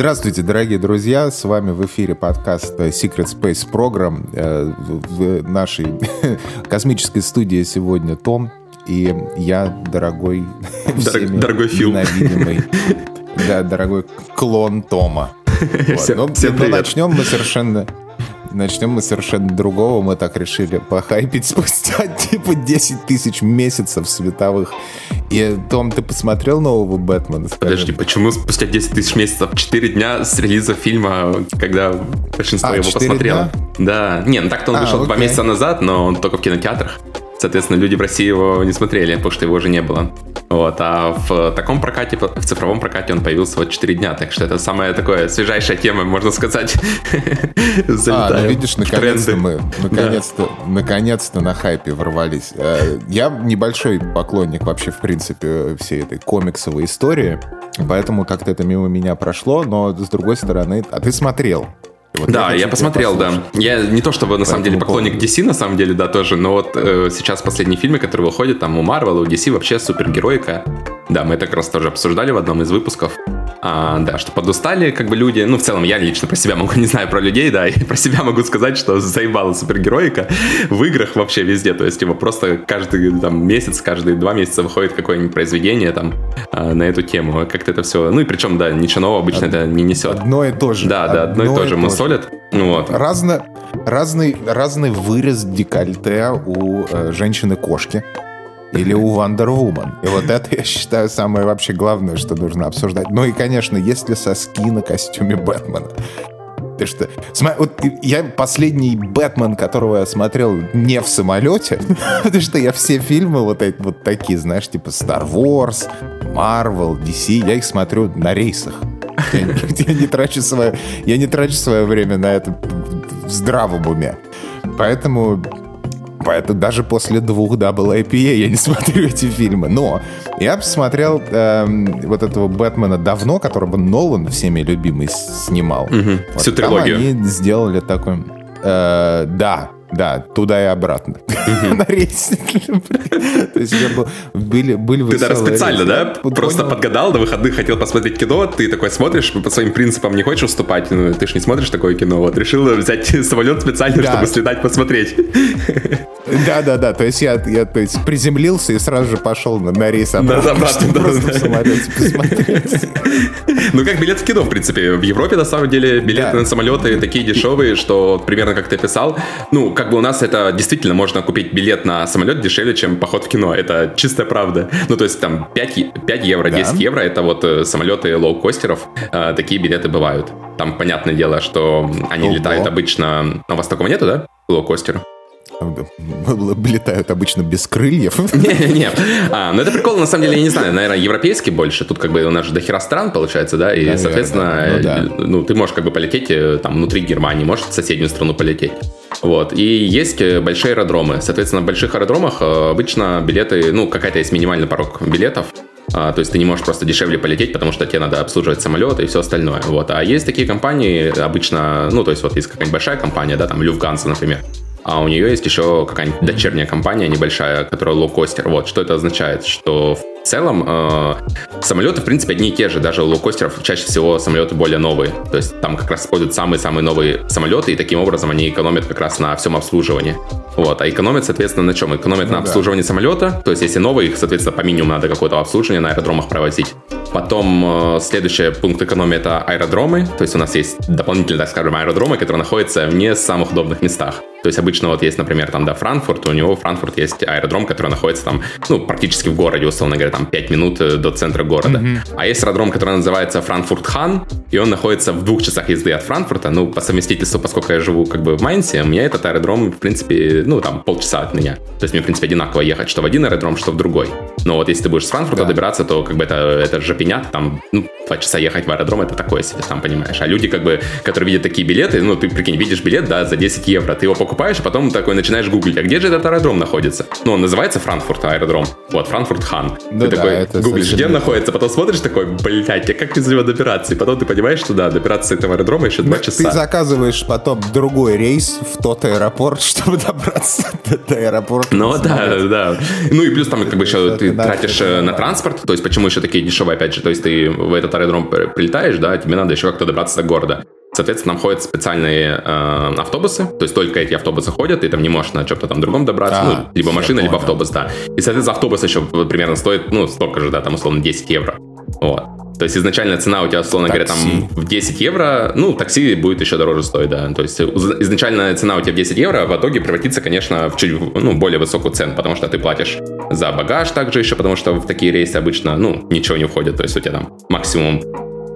Здравствуйте, дорогие друзья! С вами в эфире подкаст Secret Space Program. Э, в нашей космической студии сегодня Том и я, дорогой, всеми дорогой Фил. да, дорогой клон Тома. Вот. Всем, но, всем но начнем мы совершенно Начнем мы совершенно другого. Мы так решили похайпить спустя типа 10 тысяч месяцев световых. И, Том, ты посмотрел нового Бэтмена? Скажи? Подожди, почему спустя 10 тысяч месяцев? 4 дня с релиза фильма, когда большинство а, его посмотрело. Дня? Да. Не, ну так-то он а, вышел окей. 2 месяца назад, но он только в кинотеатрах. Соответственно, люди в России его не смотрели, потому что его уже не было. Вот, а в таком прокате, в цифровом прокате он появился вот 4 дня, так что это самая такая свежайшая тема, можно сказать. а, ну видишь, наконец-то мы, наконец-то, да. наконец-то на хайпе ворвались. Э, я небольшой поклонник вообще, в принципе, всей этой комиксовой истории, поэтому как-то это мимо меня прошло, но с другой стороны, а ты смотрел? Вот да, я, я посмотрел, да. Я не то чтобы на самом деле поклонник поводу. DC, на самом деле, да, тоже, но вот э, сейчас последние фильмы, которые выходят, там у Marvel, у DC вообще супергероика. Да, мы это как раз тоже обсуждали в одном из выпусков. А, да, что подустали как бы люди. Ну, в целом, я лично про себя могу, не знаю про людей, да, и про себя могу сказать, что заебала супергероика в играх вообще везде. То есть, его просто каждый там месяц, каждые два месяца выходит какое-нибудь произведение там а, на эту тему. Как-то это все... Ну, и причем, да, ничего нового обычно Од... это не несет. Одно и то же. Да, да, одно, одно и то же. Мы солят. Ну, вот. Разно, разный, разный вырез декольте у э, женщины-кошки. Или у Wonder Woman. И вот это, я считаю, самое вообще главное, что нужно обсуждать. Ну и, конечно, есть ли соски на костюме Бэтмена? Ты что? Смотри, вот я последний Бэтмен, которого я смотрел не в самолете, потому что я все фильмы вот эти вот такие, знаешь, типа Star Wars, Marvel, DC, я их смотрю на рейсах. Я, я не трачу свое, я не трачу свое время на это в здравом уме. Поэтому Поэтому даже после двух WIPA я не смотрю эти фильмы. Но я посмотрел э, вот этого Бэтмена давно, которого Нолан всеми любимый снимал. Угу. Вот Всю трилогию. они сделали такой... Э, да, да, туда и обратно. На рейсе. То есть были, были Ты даже специально, да? Просто подгадал, на выходных хотел посмотреть кино, ты такой смотришь, по своим принципам не хочешь уступать, ну, ты же не смотришь такое кино, вот решил взять самолет специально, чтобы слетать посмотреть. Да, да, да, то есть я, я то есть, приземлился и сразу же пошел на, на рейс обратно, да, чтобы да, просто да. в самолете посмотреть. Ну, как билет в кино, в принципе. В Европе, на самом деле, билеты на самолеты такие дешевые, что примерно как ты писал, ну, как бы у нас это действительно можно купить билет на самолет дешевле, чем поход в кино. Это чистая правда. Ну, то есть там 5, 5 евро, 10 да. евро, это вот э, самолеты лоукостеров, э, такие билеты бывают. Там, понятное дело, что они Ого. летают обычно... У вас такого нету, да? Лоукостера? летают обычно без крыльев. Не-не-не. А, ну это прикол, на самом деле, я не знаю, наверное, европейский больше. Тут как бы у нас же дохера стран, получается, да, и, Наверное, соответственно, ну, да. ну, ты можешь как бы полететь э, там внутри Германии, можешь в соседнюю страну полететь. Вот. И есть э, большие аэродромы. Соответственно, в больших аэродромах э, обычно билеты, ну, какая-то есть минимальный порог билетов, а, то есть ты не можешь просто дешевле полететь, потому что тебе надо обслуживать самолеты и все остальное. Вот. А есть такие компании, обычно, ну, то есть вот есть какая-нибудь большая компания, да, там Люфганса, например, а у нее есть еще какая-нибудь дочерняя компания небольшая, которая лоукостер. Вот, что это означает? Что в целом э, самолеты, в принципе, одни и те же. Даже у лоукостеров чаще всего самолеты более новые. То есть там как раз используют самые-самые новые самолеты, и таким образом они экономят как раз на всем обслуживании. Вот, а экономят, соответственно, на чем? Экономят ну, на обслуживании да. самолета. То есть если новые, их, соответственно, по минимуму надо какое-то обслуживание на аэродромах провозить. Потом э, следующий пункт экономии это аэродромы. То есть у нас есть дополнительные, так скажем, аэродромы, которые находятся в не самых удобных местах. То есть обычно вот есть, например, там, да, Франкфурт, у него Франкфурт есть аэродром, который находится там, ну, практически в городе, условно говоря, там 5 минут э, до центра города. Mm-hmm. А есть аэродром, который называется Франкфурт-Хан, и он находится в двух часах езды от Франкфурта. Ну, по совместительству, поскольку я живу как бы в Майнсе, у меня этот аэродром, в принципе, ну, там полчаса от меня. То есть мне, в принципе, одинаково ехать, что в один аэродром, что в другой. Но вот если ты будешь с Франкфурта да. добираться, то как бы это, это же пенят, там, ну, два часа ехать в аэродром, это такое себе, сам понимаешь. А люди, как бы, которые видят такие билеты, ну, ты, прикинь, видишь билет, да, за 10 евро, ты его покупаешь, а потом такой начинаешь гуглить, а где же этот аэродром находится? Ну, он называется Франкфурт аэродром. Вот, Франкфурт Хан. Ну, ты да, такой гуглишь, где он находится, потом смотришь такой, блядь, а как из него добираться? И потом ты понимаешь, что да, добираться с этого аэродрома еще два часа. Ты заказываешь потом другой рейс в тот аэропорт, чтобы добраться до аэропорта. Ну, да, да. Ну, и плюс там, как бы, еще ты ты тратишь э, на транспорт, то есть почему еще такие дешевые, опять же, то есть ты в этот аэродром прилетаешь, да, тебе надо еще как-то добраться до города. Соответственно, там ходят специальные э, автобусы, то есть только эти автобусы ходят, и там не можешь на чем-то там другом добраться, а, ну, либо машина, либо автобус, да. И, соответственно, автобус еще примерно стоит, ну, столько же, да, там, условно, 10 евро. Вот. То есть изначальная цена у тебя, условно такси. говоря, там в 10 евро, ну, такси будет еще дороже стоить, да. То есть изначальная цена у тебя в 10 евро, а в итоге превратится, конечно, в чуть ну, более высокую цену, потому что ты платишь за багаж также еще, потому что в такие рейсы обычно, ну, ничего не входит, то есть у тебя там максимум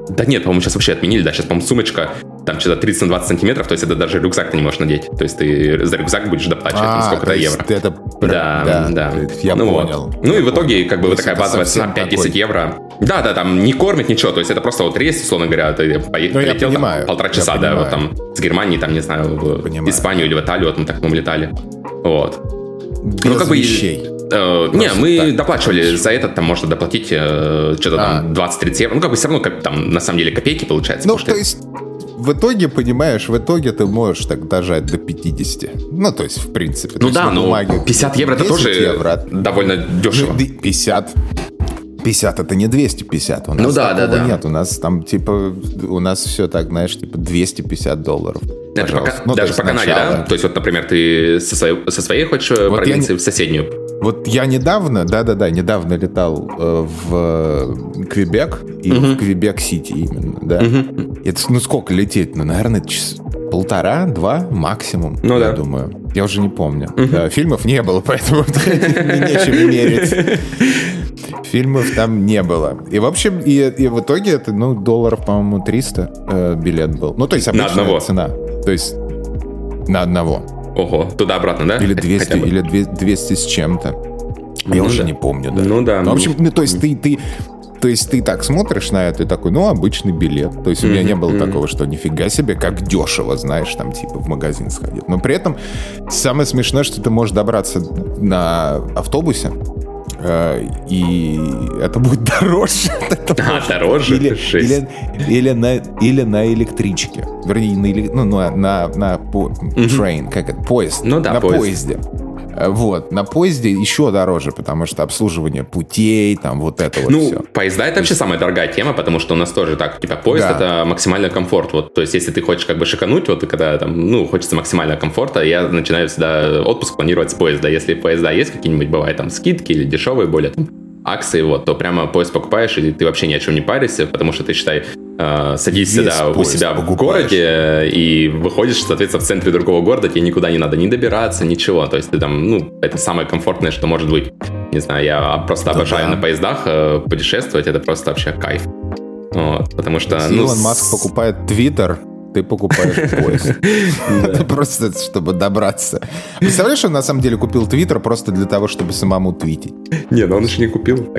да нет, по-моему, сейчас вообще отменили, да, сейчас, по-моему, сумочка там что-то 30 на 20 сантиметров, то есть это даже рюкзак ты не можешь надеть. То есть ты за рюкзак будешь доплачивать а, сколько-то евро. Это... Да, да, да. Я ну, понял. Вот. Ну и в итоге как бы вот такая базовая цена 5-10 евро. Да, да, там не кормит ничего, то есть это просто вот рейс, условно говоря, ты поехал, ну, полетел там, полтора часа, да, вот там с Германии, там, не знаю, в понимаю. Испанию или в Италию, вот мы так, мы летали. Вот. Без ну, как вещей. бы, Э, не, мы так, доплачивали так. за это, там можно доплатить э, что-то а. там 20-30 евро. Ну, как бы все равно, как, там, на самом деле, копейки получается. Ну, то есть, в итоге, понимаешь, в итоге ты можешь так дожать до 50. Ну, то есть, в принципе. Ну да, но 50 евро это тоже евро. довольно дешево. 50. 50 это не 250. У нас ну да, да, да. Нет, у нас там типа, у нас все так, знаешь, типа 250 долларов. Это по, ну, даже по Канаде, да? То есть вот, например, ты со своей, со своей хочешь э, вот провинции не... в соседнюю? Вот я недавно, да-да-да, недавно летал э, в Квебек и угу. в Квебек-Сити именно, да. Угу. Это, ну, сколько лететь? Ну, наверное, час, полтора, два максимум, ну, я да. думаю. Я уже не помню. Угу. Да, фильмов не было, поэтому нечем мерить. Фильмов там не было. И, в общем, и, и в итоге это, ну, долларов, по-моему, 300 э, билет был. Ну, то есть обычная на одного. цена. То есть на одного. Ого, туда-обратно, да? Или 200, или 200 с чем-то. Я ну, уже да. не помню, да. Ну да. Ну, в общем, ну, то есть ты, ты, то есть ты так смотришь на это и такой, ну, обычный билет. То есть у меня не было mm-hmm. такого, что нифига себе, как дешево, знаешь, там типа в магазин сходить. Но при этом самое смешное, что ты можешь добраться на автобусе, и это будет дороже. Это а, может, дороже? Или, или, или, на, или на электричке. Вернее, на, ну, на, на, на по, train, как это, поезд. Ну да, на поезд. поезде. Э, вот. На поезде еще дороже, потому что обслуживание путей, там вот это вот ну, все. поезда это вообще самая дорогая тема, потому что у нас тоже так, типа, поезд да. это максимальный комфорт. Вот, то есть, если ты хочешь как бы шикануть, вот, когда там, ну, хочется максимального комфорта, я начинаю всегда отпуск планировать с поезда. Если поезда есть какие-нибудь, бывают там скидки или дешевые более, там, акции, вот, то прямо поезд покупаешь, и ты вообще ни о чем не паришься, потому что ты, считай, э, садишься да, у себя покупаешь. в городе и выходишь, соответственно, в центре другого города, тебе никуда не надо ни добираться, ничего. То есть ты там, ну, это самое комфортное, что может быть. Не знаю, я просто да, обожаю да. на поездах э, путешествовать, это просто вообще кайф. Вот, потому что... Если ну, Илон Маск покупает Твиттер, ты покупаешь поезд. Просто, чтобы добраться. Представляешь, он на самом деле купил Твиттер просто для того, чтобы самому твитить? Не, но он еще не купил.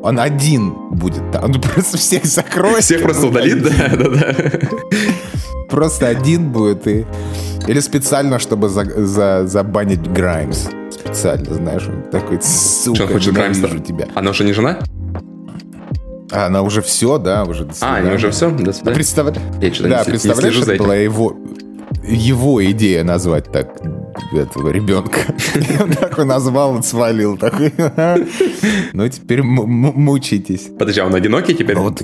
Он один будет там. Он просто всех закроет. Всех просто удалит, да, да, да. Просто один будет и... Или специально, чтобы за, за, забанить Граймс. Специально, знаешь, он такой, сука, Что, хочет Граймс тебя. Она уже не жена? А, она уже все, да, уже до А, они уже все? До свидания. Представ... да, не, представляешь, не это была его, его идея назвать так этого ребенка. Он такой назвал, свалил. Такой, ну, теперь мучитесь. Подожди, а он одинокий теперь? Ну,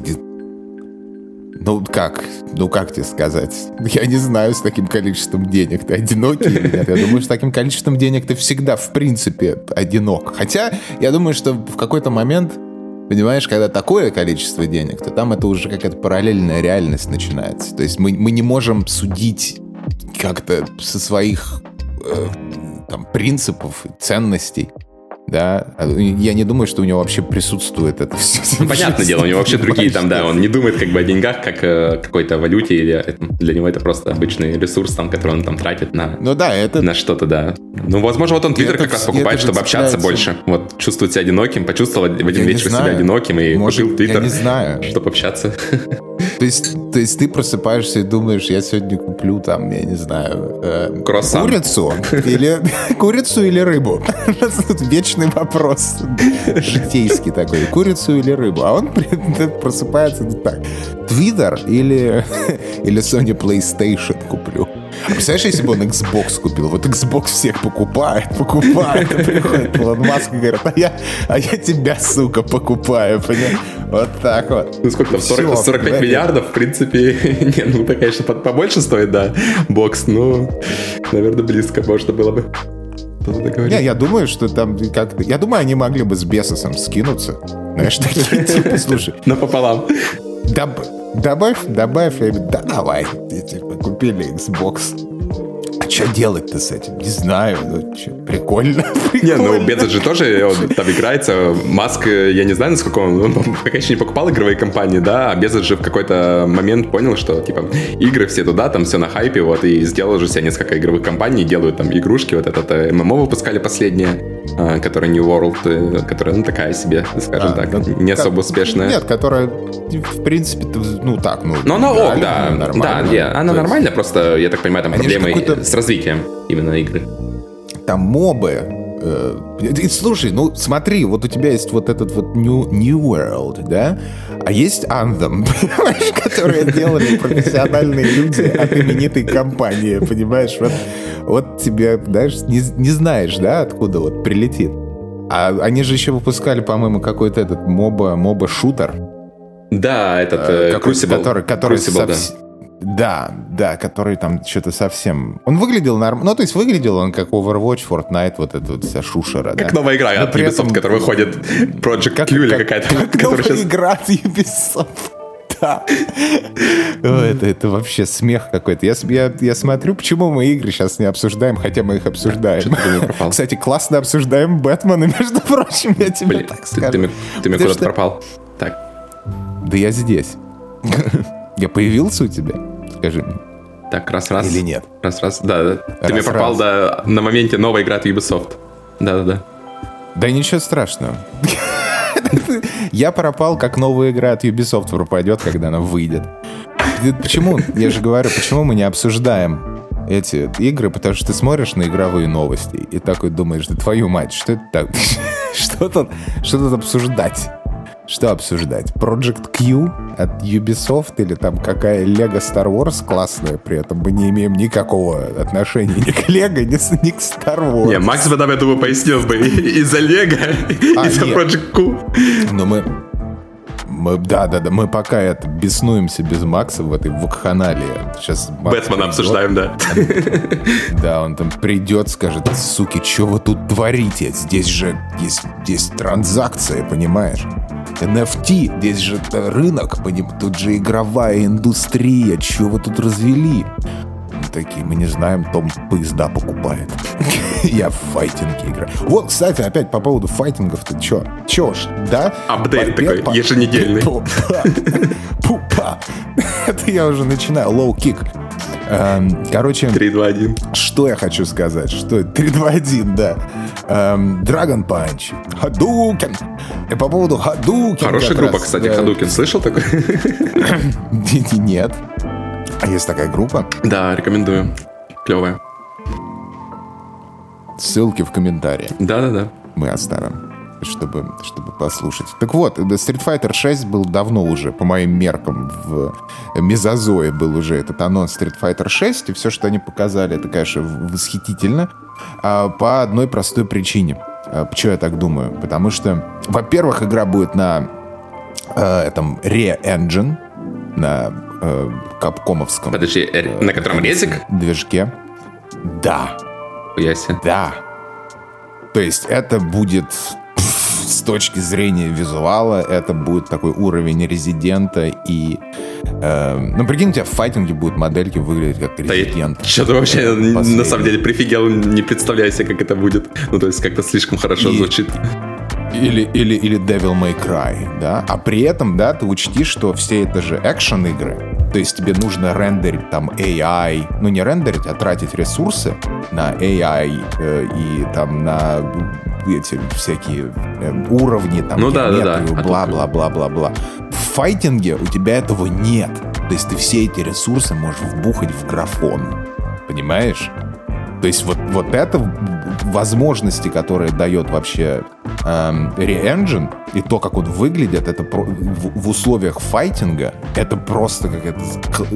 ну, как? Ну, как тебе сказать? Я не знаю, с таким количеством денег ты одинокий или нет. Я думаю, с таким количеством денег ты всегда, в принципе, одинок. Хотя, я думаю, что в какой-то момент Понимаешь, когда такое количество денег, то там это уже какая-то параллельная реальность начинается. То есть мы, мы не можем судить как-то со своих э, там, принципов, ценностей да, а, я не думаю, что у него вообще присутствует это все. Ну, понятное дело, у него вообще другие там, да, он не думает как бы о деньгах, как о какой-то валюте, или для него это просто обычный ресурс, там, который он там тратит на, ну, да, это... на что-то, да. Ну, возможно, вот он Твиттер как раз покупает, чтобы общаться больше, вот, чувствовать себя одиноким, почувствовал в один я вечер себя одиноким и Может, купил Твиттер, не знаю. чтобы общаться. То есть, то есть ты просыпаешься и думаешь, я сегодня куплю там, я не знаю, э, курицу или курицу или рыбу. Вечный вопрос житейский такой, курицу или рыбу. А он просыпается так, Твиттер или или Sony PlayStation куплю. Представляешь, если бы он Xbox купил? Вот Xbox всех покупает, покупает. Приходит Илон Маск и говорит, а я, а я тебя, сука, покупаю, понимаешь? Вот так вот. Ну сколько там, 40, 45 да, миллиардов, в принципе, не, ну, это, конечно, побольше стоит, да, бокс, но, наверное, близко можно было бы. Не, я думаю, что там как-то... Я думаю, они могли бы с Бесосом скинуться. Знаешь, такие типа, слушай... Напополам. Доб... Добавь, добавь, я говорю, да давай, типа, купили Xbox. А что делать-то с этим? Не знаю. Ну, что, прикольно. Не, ну Безос же тоже он, там играется. Маск, я не знаю, насколько он, он пока еще не покупал игровые компании, да, а Безос же в какой-то момент понял, что, типа, игры все туда, там все на хайпе, вот, и сделал же себе несколько игровых компаний, делают там игрушки, вот этот э, ММО выпускали последнее, э, которая New World, э, которая, ну, такая себе, скажем а, так, ну, не особо успешная. Нет, которая, в принципе, ну, так, ну... Ну, она ок, да, да, yeah, она нормальная, просто, я так понимаю, там проблемы с развитием именно игры. Там мобы. Э, и, слушай, ну смотри, вот у тебя есть вот этот вот New, New World, да? А есть Anthem, понимаешь, которые делали профессиональные люди от именитой компании, понимаешь? Вот, вот тебе, знаешь, не, не знаешь, да, откуда вот прилетит. А они же еще выпускали, по-моему, какой-то этот моба, моба-шутер. Да, этот э, э. Который, который Crucible, сов... да. Да, да, который там что-то совсем... Он выглядел нормально. Ну, то есть выглядел он как Overwatch, Fortnite, вот эта вот вся шушера, Как да? новая игра Но от Ubisoft, этом... которая выходит, Project как, Q или какая-то. Как новая сейчас... игра от Ubisoft. Да. Это, это вообще смех какой-то. Я, я, я смотрю, почему мы игры сейчас не обсуждаем, хотя мы их обсуждаем. Кстати, классно обсуждаем Бэтмена, между прочим, я тебе Блин, так скажу. Ты, ты, ты мне куда-то пропал. Так. Да я здесь. Я появился у тебя? Скажи мне. Так, раз-раз. Или нет? Раз-раз, да, да. Ты мне пропал да, на моменте новой игры от Ubisoft. Да-да-да. Да ничего страшного. Я пропал, как новая игра от Ubisoft пропадет, когда она выйдет. Почему? Я же говорю, почему мы не обсуждаем эти игры, потому что ты смотришь на игровые новости и такой думаешь, да твою мать, что это так? Что тут, что тут обсуждать? Что обсуждать? Project Q от Ubisoft или там какая Lego Star Wars классная, при этом мы не имеем никакого отношения ни к Lego, ни, ни к Star Wars. Не, Макс бы нам, я думаю, пояснил бы из-за Lego, а, из-за Project Q. Но мы, мы, да, да, да, мы пока это беснуемся без Макса в этой вакханалии. Сейчас Бэтмена обсуждаем, да. Да, он там придет, скажет, суки, что вы тут творите? Здесь же есть, здесь транзакция, понимаешь? NFT, здесь же рынок, тут же игровая индустрия, чего вы тут развели? Такие, мы не знаем, Том поезда покупает. Я в файтинге играю. Вот, кстати, опять по поводу файтингов, ты чё? Чё ж, да? Апдейт такой, еженедельный. Пупа. Это я уже начинаю. Kick. Эм, короче... 3-2-1. Что я хочу сказать? Что 3-2-1, да. Эм, Dragon Punch. Hadouken. И по поводу Hadouken... Хорошая группа, раз, кстати. Hadouken. Слышал такой? Нет. А есть такая группа? Да, рекомендую. Клевая. Ссылки в комментарии. Да-да-да. Мы оставим чтобы, чтобы послушать. Так вот, Street Fighter 6 был давно уже, по моим меркам, в Мезозое был уже этот анонс Street Fighter 6, и все, что они показали, это, конечно, восхитительно, а по одной простой причине. А, почему я так думаю? Потому что, во-первых, игра будет на э, этом Re-Engine, на э, капкомовском... Подожди, э, на котором резик? Движке. Да. Ясно. Да. То есть это будет с точки зрения визуала это будет такой уровень резидента и... Э, ну, прикинь, у тебя в файтинге будут модельки выглядеть как резидент. Да Что-то вообще, последний. на самом деле, прифигел, не представляю себе, как это будет. Ну, то есть, как-то слишком хорошо и... звучит. Или, или, или Devil May Cry, да? А при этом, да, ты учти, что все это же экшен-игры. То есть тебе нужно рендерить там AI, ну не рендерить, а тратить ресурсы на AI э, и там на эти всякие э, уровни, там, ну, да, да, да. бла-бла-бла-бла-бла. В файтинге у тебя этого нет. То есть ты все эти ресурсы можешь вбухать в графон. Понимаешь? То есть вот, вот это возможности, которые дает вообще эм, Re-Engine, и то, как он выглядит, это про, в, в условиях файтинга, это просто какая-то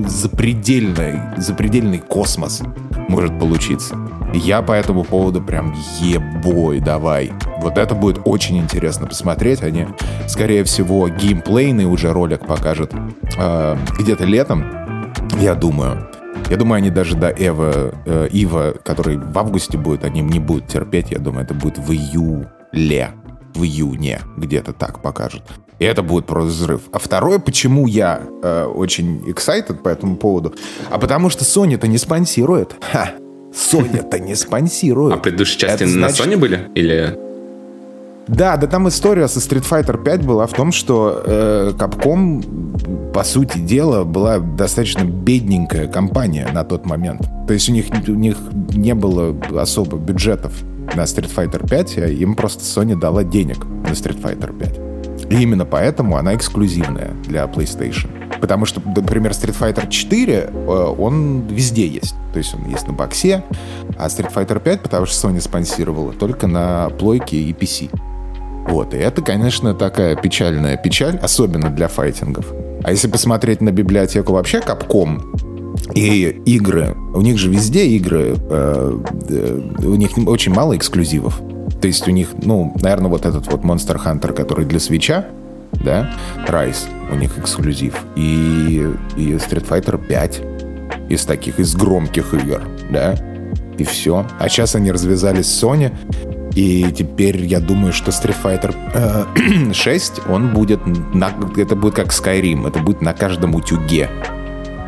запредельный, запредельный космос может получиться. Я по этому поводу прям ебой, давай. Вот это будет очень интересно посмотреть. Они, скорее всего, геймплейный уже ролик покажут э, где-то летом, я думаю. Я думаю, они даже до Эва, э, Ива, который в августе будет, они не будут терпеть. Я думаю, это будет в июле, в июне, где-то так покажут. И это будет просто взрыв. А второе, почему я э, очень excited по этому поводу, а потому что Sony-то не спонсирует. Ха! Sony-то не спонсирует. А предыдущие части это на значит... Sony были? Или... Да, да там история со Street Fighter 5 была в том, что э, Capcom, по сути дела, была достаточно бедненькая компания на тот момент. То есть у них, у них не было особо бюджетов на Street Fighter 5, а им просто Sony дала денег на Street Fighter 5. И именно поэтому она эксклюзивная для PlayStation. Потому что, например, Street Fighter 4, э, он везде есть. То есть он есть на боксе, а Street Fighter 5, потому что Sony спонсировала, только на плойке и PC. Вот, и это, конечно, такая печальная печаль, особенно для файтингов. А если посмотреть на библиотеку вообще Capcom, и игры, у них же везде игры, э, э, у них очень мало эксклюзивов. То есть у них, ну, наверное, вот этот вот Monster Hunter, который для свеча, да, Rise, у них эксклюзив. И, и Street Fighter 5 из таких, из громких игр, да, и все. А сейчас они развязались с Sony, и теперь я думаю, что Street Fighter э, 6, он будет, на, это будет как Skyrim, это будет на каждом утюге.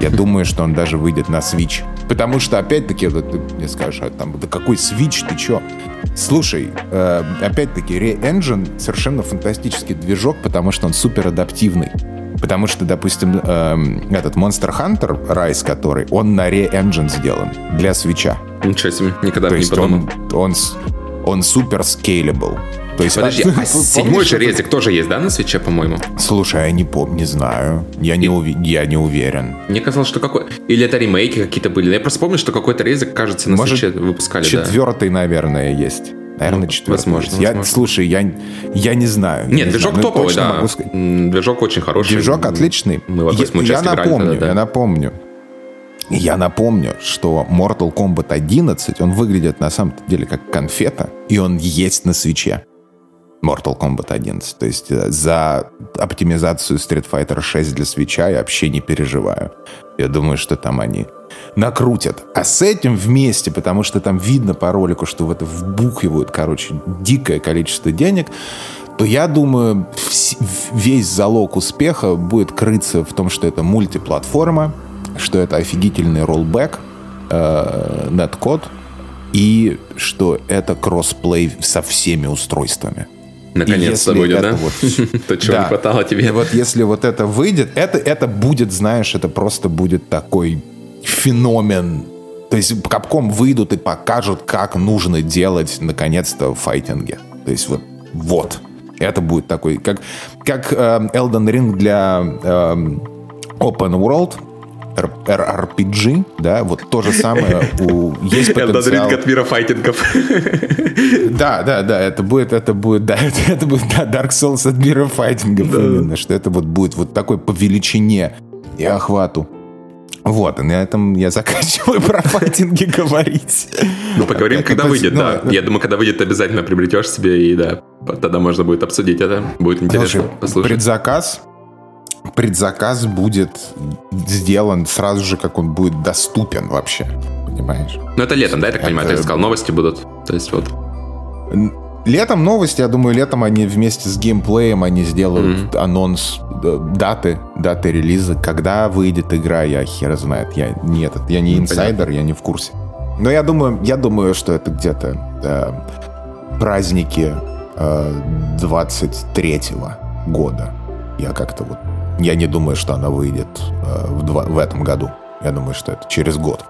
Я думаю, что он даже выйдет на Switch. Потому что, опять-таки, вот, ты мне скажешь, а там, да какой Switch, ты чё? Слушай, э, опять-таки, Re-Engine совершенно фантастический движок, потому что он супер адаптивный. Потому что, допустим, э, этот Monster Hunter Rise, который, он на Re-Engine сделан для свеча. Ничего себе, никогда То не подумал. Он, он, он супер scalable. То есть, Подожди, а, седьмой же резик тоже есть, да, на свече, по-моему? Слушай, я не помню, не знаю. Я, не, уви- я не уверен. Мне казалось, что какой... Или это ремейки какие-то были. Я просто помню, что какой-то резик, кажется, на Может, свече выпускали. Четвертый, да. наверное, есть. Наверное, ну, четвертый. Возможно, я, возможно. Слушай, я, я не знаю. Нет, не движок знаю. Ну, топовый, да. Движок очень хороший. Движок отличный. Мы я, я напомню, тогда, да. я напомню. Я напомню, что Mortal Kombat 11, он выглядит на самом деле как конфета, и он есть на свече. Mortal Kombat 11. То есть э, за оптимизацию Street Fighter 6 для свеча я вообще не переживаю. Я думаю, что там они накрутят. А с этим вместе, потому что там видно по ролику, что в это вбухивают, короче, дикое количество денег, то я думаю, весь залог успеха будет крыться в том, что это мультиплатформа, что это офигительный роллбэк, э, неткод, и что это кроссплей со всеми устройствами. Наконец-то будет, да? Вот, То, чего да. не хватало тебе. И вот если вот это выйдет, это, это будет, знаешь, это просто будет такой феномен. То есть Капком выйдут и покажут, как нужно делать, наконец-то, в файтинге. То есть вот, вот. Это будет такой, как, как э, Elden Ring для э, Open World, RPG, да, вот то же самое у есть потенциал. от мира файтингов. Да, да, да, это будет, это будет, да, это, это будет да, Dark Souls от мира файтингов да. именно, что это вот будет вот такой по величине и охвату. Вот, и на этом я заканчиваю про файтинги говорить. Ну, поговорим, когда выйдет, да. Я думаю, когда выйдет, обязательно приобретешь себе, и да, тогда можно будет обсудить это. Будет интересно послушать. Предзаказ предзаказ будет сделан сразу же, как он будет доступен вообще. Понимаешь? Ну, это летом, да, я так это... понимаю? Ты сказал, новости будут. То есть вот. Летом новости, я думаю, летом они вместе с геймплеем они сделают mm-hmm. анонс даты, даты релиза, когда выйдет игра, я хер знает. Я не этот, я не инсайдер, Понятно. я не в курсе. Но я думаю, я думаю, что это где-то э, праздники э, 23-го года. Я как-то вот я не думаю, что она выйдет э, в, два, в этом году. Я думаю, что это через год.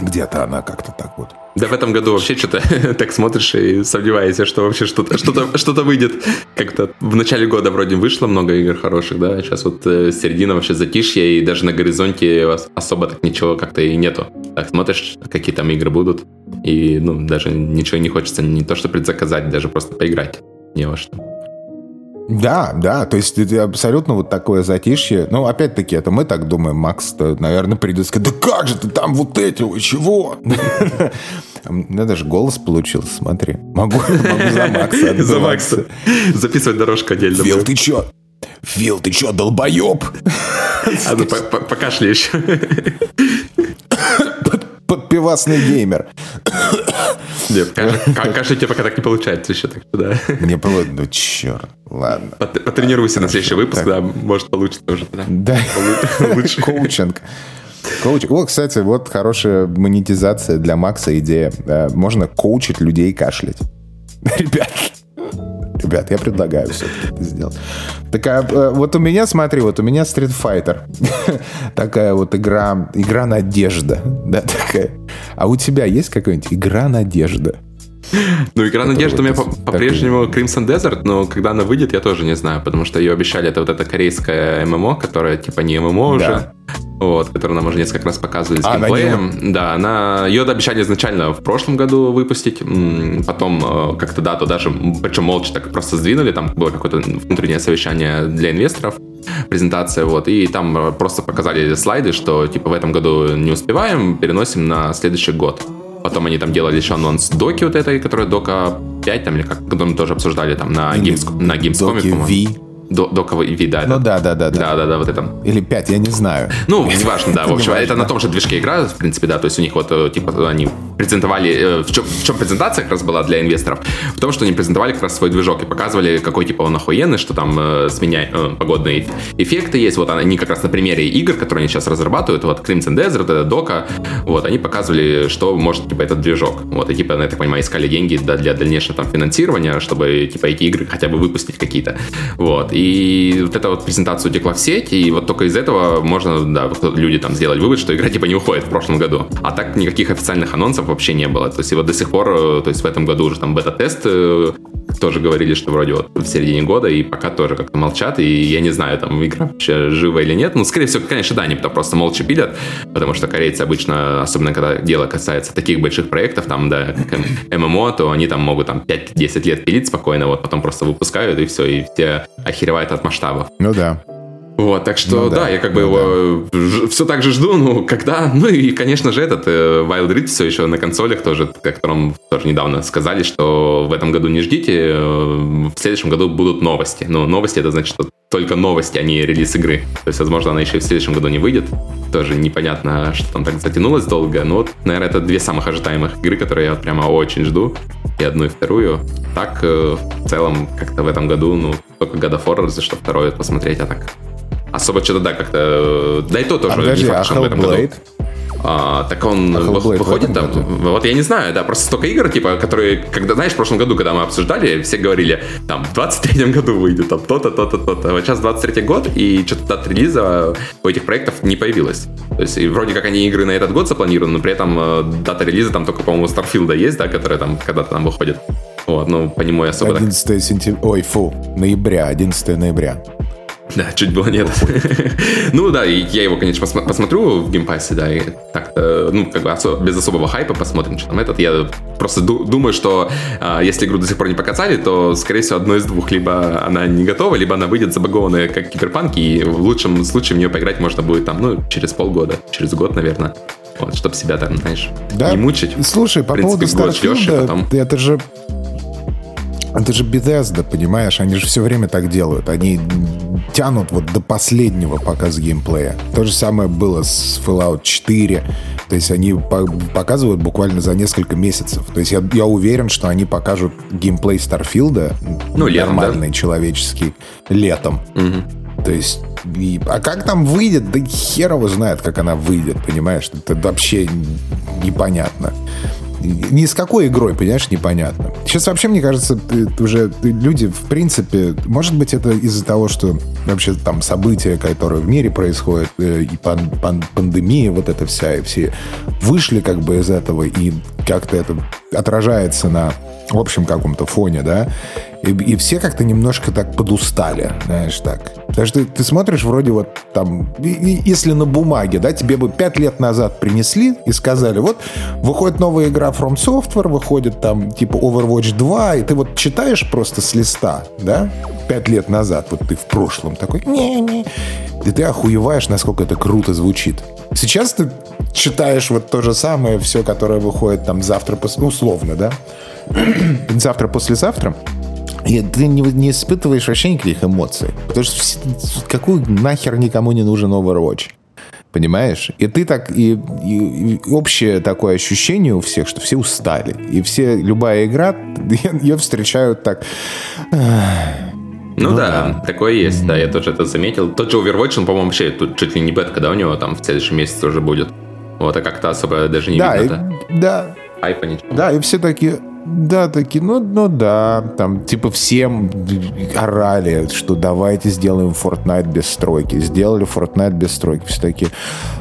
Где-то она как-то так вот. Да в этом году вообще что-то так смотришь и сомневаешься, что вообще что-то что-то что-то выйдет. Как-то в начале года вроде вышло много игр хороших, да, сейчас вот э, середина вообще затишье, и даже на горизонте особо так ничего как-то и нету. Так смотришь, какие там игры будут, и ну даже ничего не хочется не то что предзаказать, даже просто поиграть не во что. Да, да, то есть это абсолютно вот такое затишье. Ну, опять-таки, это мы так думаем, Макс, наверное, придет сказать, да как же ты там вот эти, чего? У меня даже голос получился, смотри. Могу, могу за Макса За Макса. Записывать дорожку отдельно. Фил, ты чё? Фил, ты чё, долбоёб? А ну покашляешь. Подпивасный геймер. Нет, кашляйте пока так не получается еще, так что да. Не получится, ну черт, ладно. Потренируйся на следующий выпуск, да, может получится уже. Да, лучше. Коучинг. Коучинг. Вот, кстати, вот хорошая монетизация для Макса идея. Э, можно коучить людей кашлять. Ребят, Ребят, я предлагаю все-таки это сделать. Такая, э, вот у меня, смотри, вот у меня Street Fighter. такая вот игра, игра надежда. Да, такая. А у тебя есть какая-нибудь игра надежда? Ну, игра надежды у меня по-прежнему Crimson Desert, но когда она выйдет, я тоже не знаю, потому что ее обещали, это вот эта корейская ММО, которая типа не ММО уже, вот, которую нам уже несколько раз показывали с а, геймплеем. Она да, она, ее обещали изначально в прошлом году выпустить, потом э, как-то дату даже, причем молча так просто сдвинули, там было какое-то внутреннее совещание для инвесторов, презентация, вот, и там э, просто показали слайды, что типа в этом году не успеваем, переносим на следующий год. Потом они там делали еще анонс доки вот этой, которая дока 5, там, или как, которую мы тоже обсуждали там на, Геймс, на Gamescom, по-моему. До, доковый вид, да. Ну да, да, да, да. Да, да, вот это. Или 5, я не знаю. Ну, неважно, да. В общем, это на том же движке игра, в принципе, да. То есть у них вот, э, типа, они презентовали... Э, в чем, в чем презентация как раз была для инвесторов? В том, что они презентовали как раз свой движок и показывали, какой, типа, он охуенный, что там э, сменяй, э, погодные эффекты есть. Вот они как раз на примере игр, которые они сейчас разрабатывают, вот Crimson Desert, это Дока, вот, они показывали, что может, типа, этот движок. Вот, и, типа, я так понимаю, искали деньги для дальнейшего там финансирования, чтобы, типа, эти игры хотя бы выпустить какие-то. Вот, и эта вот презентация утекла в сеть, и вот только из этого можно, да, люди там сделали вывод, что игра типа не уходит в прошлом году. А так никаких официальных анонсов вообще не было. То есть и вот до сих пор, э, то есть в этом году уже там бета-тест э, тоже говорили, что вроде вот в середине года, и пока тоже как-то молчат, и я не знаю, там игра вообще жива или нет. Ну, скорее всего, конечно, да, они просто молча пилят, потому что корейцы обычно, особенно когда дело касается таких больших проектов, там, да, как ММО, то они там могут там 5-10 лет пилить спокойно, вот потом просто выпускают, и все, и все охеревают от масштабов. Ну да. Вот, так что, ну, да, да, я как бы ну, его да. все так же жду, ну, когда, ну, и, конечно же, этот э, Wild Rift все еще на консолях тоже, о котором тоже недавно сказали, что в этом году не ждите, э, в следующем году будут новости. Но новости, это значит, что только новости, а не релиз игры. То есть, возможно, она еще и в следующем году не выйдет. Тоже непонятно, что там так затянулось долго. Но вот, наверное, это две самых ожидаемых игры, которые я прямо очень жду. И одну, и вторую. Так, э, в целом, как-то в этом году, ну, только God of War, разве что второе посмотреть, а так особо что-то, да, как-то... Да и то тоже а, не факт, а в этом году. А, так он а выходит там. Году? Вот я не знаю, да, просто столько игр, типа, которые, когда, знаешь, в прошлом году, когда мы обсуждали, все говорили, там, в 23-м году выйдет, там, то-то, то-то, то-то. Вот сейчас 23-й год, и что-то дат релиза у этих проектов не появилось. То есть, и вроде как они игры на этот год запланированы, но при этом э, дата релиза там только, по-моему, Starfield есть, да, которая там когда-то там выходит. Вот, ну, по нему я особо 11 так... сентября, ой, фу, ноября, 11 ноября. Да, чуть было нет. ну да, и я его, конечно, посмотрю в Game Pass е, да, и так-то, ну, как бы осо- без особого хайпа посмотрим, что там этот. Я просто ду- думаю, что а, если игру до сих пор не показали, то, скорее всего, одно из двух. Либо она не готова, либо она выйдет забагованная, как киберпанк, и в лучшем случае в нее поиграть можно будет там, ну, через полгода, через год, наверное. Вот, чтобы себя там, знаешь, да? не мучить. Слушай, по принципе, поводу Starfield, потом... это же это же Bethesda, понимаешь? Они же все время так делают. Они тянут вот до последнего показ геймплея. То же самое было с Fallout 4. То есть они показывают буквально за несколько месяцев. То есть я, я уверен, что они покажут геймплей Старфилда ну, летом, нормальный, да? человеческий, летом. Угу. То есть и, а как там выйдет, да хер его знает, как она выйдет, понимаешь? Это вообще непонятно. Ни с какой игрой, понимаешь, непонятно. Сейчас вообще, мне кажется, уже люди, в принципе, может быть, это из-за того, что вообще там события, которые в мире происходят, э, и пан, пан, пандемия вот эта вся, и все вышли как бы из этого, и как-то это отражается на общем каком-то фоне, да, и, и все как-то немножко так подустали, знаешь, так. Потому что ты, ты смотришь вроде вот там, и, и, если на бумаге, да, тебе бы пять лет назад принесли и сказали, вот, выходит новая игра From Software, выходит там типа Overwatch 2, и ты вот читаешь просто с листа, да, пять лет назад, вот ты в прошлом такой, не-не, и ты охуеваешь, насколько это круто звучит. Сейчас ты читаешь вот то же самое, все, которое выходит там завтра, ну, условно, да, завтра-послезавтра, и ты не, не испытываешь вообще никаких эмоций. Потому что какую нахер никому не нужен Overwatch? Понимаешь? И ты так, и, и, и общее такое ощущение у всех, что все устали. И все, любая игра, ее встречают так... Ну, ну да, да, такое есть, mm-hmm. да, я тоже это заметил. Тот же Overwatch, он, по-моему, вообще тут чуть ли не бетка, да, у него там в следующем месяце уже будет. Вот, а как-то особо даже не да, видно, и, да? Айпа ничего. Да, и все такие, да, такие, ну, ну да, там, типа, всем орали, что давайте сделаем Fortnite без стройки. Сделали Fortnite без стройки. Все такие,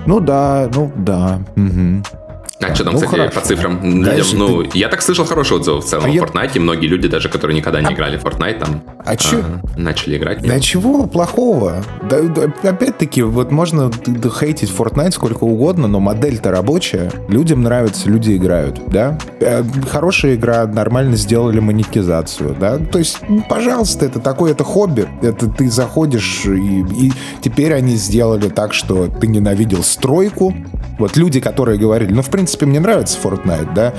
ну да, ну да. Угу. А что там, ну, кстати, хорошо. по цифрам? Людям, ну, ты... я так слышал хорошие отзывы в целом а о я... Fortnite. Многие люди, даже которые никогда не а... играли в Fortnite, там а а, чё... начали играть. Да чего плохого? Да, да, опять-таки, вот можно хейтить Fortnite сколько угодно, но модель-то рабочая. Людям нравится, люди играют, да? Э, хорошая игра, нормально сделали монетизацию, да? То есть, ну, пожалуйста, это такое, это хобби. Это ты заходишь, и, и теперь они сделали так, что ты ненавидел стройку. Вот люди, которые говорили, ну, в принципе, принципе, мне нравится Fortnite, да,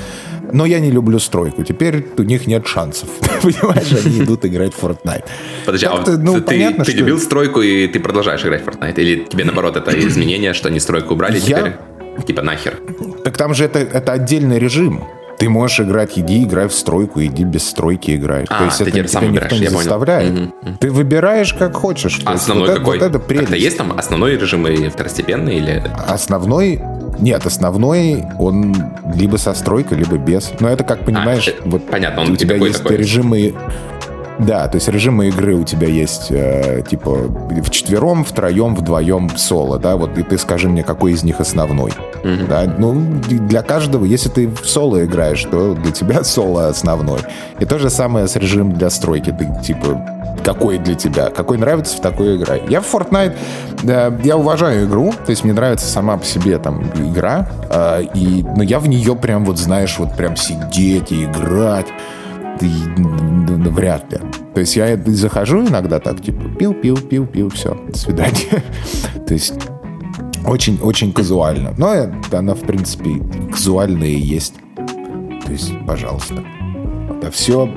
но я не люблю стройку. Теперь у них нет шансов. Понимаешь, они идут играть в Fortnite. Подожди, а ну, ты, понятно, ты что... любил стройку, и ты продолжаешь играть в Fortnite? Или тебе, наоборот, это изменение, что они стройку убрали я... теперь? Типа нахер. Так там же это, это отдельный режим. Ты можешь играть, иди играй в стройку, иди без стройки играй. А, То есть это тебя никто выбираешь, не заставляет. Угу, угу. Ты выбираешь как хочешь. А основной вот какой? Это, вот это прелесть. Как-то есть там основной режим и второстепенный? Или... Основной нет, основной он либо со стройкой, либо без. Но это, как понимаешь, а, вот понятно, он у тебя есть такой? режимы да, то есть режимы игры у тебя есть э, типа в четвером, втроем, вдвоем соло, да, вот и ты скажи мне, какой из них основной. Mm-hmm. Да, ну, для каждого, если ты в соло играешь, то для тебя соло основной. И то же самое с режимом для стройки. Ты типа какой для тебя, какой нравится, в такой играй. Я в Fortnite, э, я уважаю игру, то есть мне нравится сама по себе там игра, э, и, но я в нее прям вот, знаешь, вот прям сидеть и играть вряд ли. То есть я захожу иногда так, типа, пил, пил, пил, пил, все, до свидания. То есть очень-очень казуально. Но она, в принципе, казуальная и есть. То есть, пожалуйста. Да все...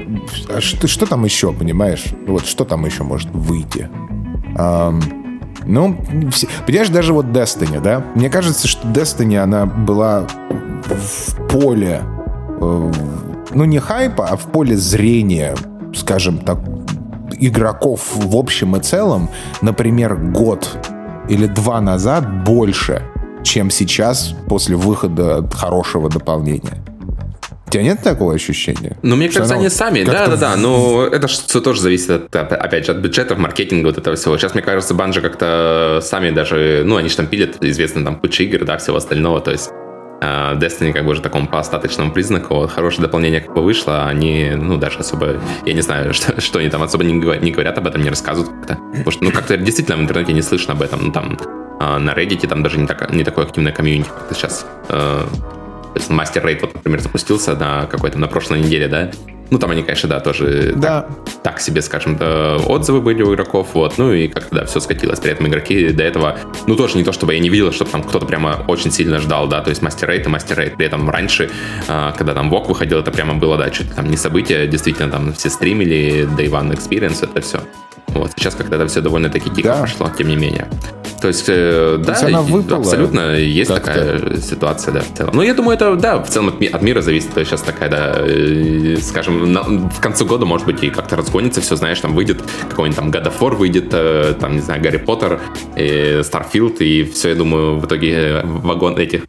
А что, что там еще, понимаешь? Вот что там еще может выйти? Um, ну, все, понимаешь, даже вот Destiny, да? Мне кажется, что Destiny, она была в поле э, ну не хайпа, а в поле зрения, скажем так, игроков в общем и целом, например, год или два назад больше, чем сейчас после выхода хорошего дополнения. У тебя нет такого ощущения? Ну, мне кажется, они сами, да-да-да, но это все тоже зависит, от, опять же, от бюджетов, маркетинга, вот этого всего. Сейчас, мне кажется, банжи как-то сами даже, ну, они же там пилят, известно, там, куча игр, да, всего остального, то есть Destiny как бы уже такому по остаточному признаку. Вот, хорошее дополнение как бы вышло, они, ну, даже особо, я не знаю, что, что они там особо не говорят, не говорят об этом, не рассказывают как-то. Потому что, ну, как-то действительно в интернете не слышно об этом. Ну, там, а, на Reddit там даже не, так, не такое активное комьюнити, как сейчас. Э, Мастер Рейд, вот, например, запустился на какой-то, на прошлой неделе, да, ну, там они, конечно, да, тоже да. Так, так себе, скажем, отзывы были у игроков, вот, ну и как-то, да, все скатилось. При этом игроки до этого, ну, тоже не то, чтобы я не видел, чтобы там кто-то прямо очень сильно ждал, да, то есть мастер рейд и мастер рейд. При этом раньше, а, когда там ВОК выходил, это прямо было, да, что-то там не событие, действительно, там все стримили, Day One Experience, это все. Вот, сейчас как-то это все довольно-таки тихо да. прошло, тем не менее. То есть, э, да, есть она выпала абсолютно есть такая ситуация, да, в целом. Ну, я думаю, это, да, в целом от, мира зависит. То есть сейчас такая, да, э, скажем, на, в конце года, может быть, и как-то разгонится все, знаешь, там выйдет какой-нибудь там God of War, выйдет, э, там, не знаю, Гарри Поттер, и Starfield, и все, я думаю, в итоге вагон этих,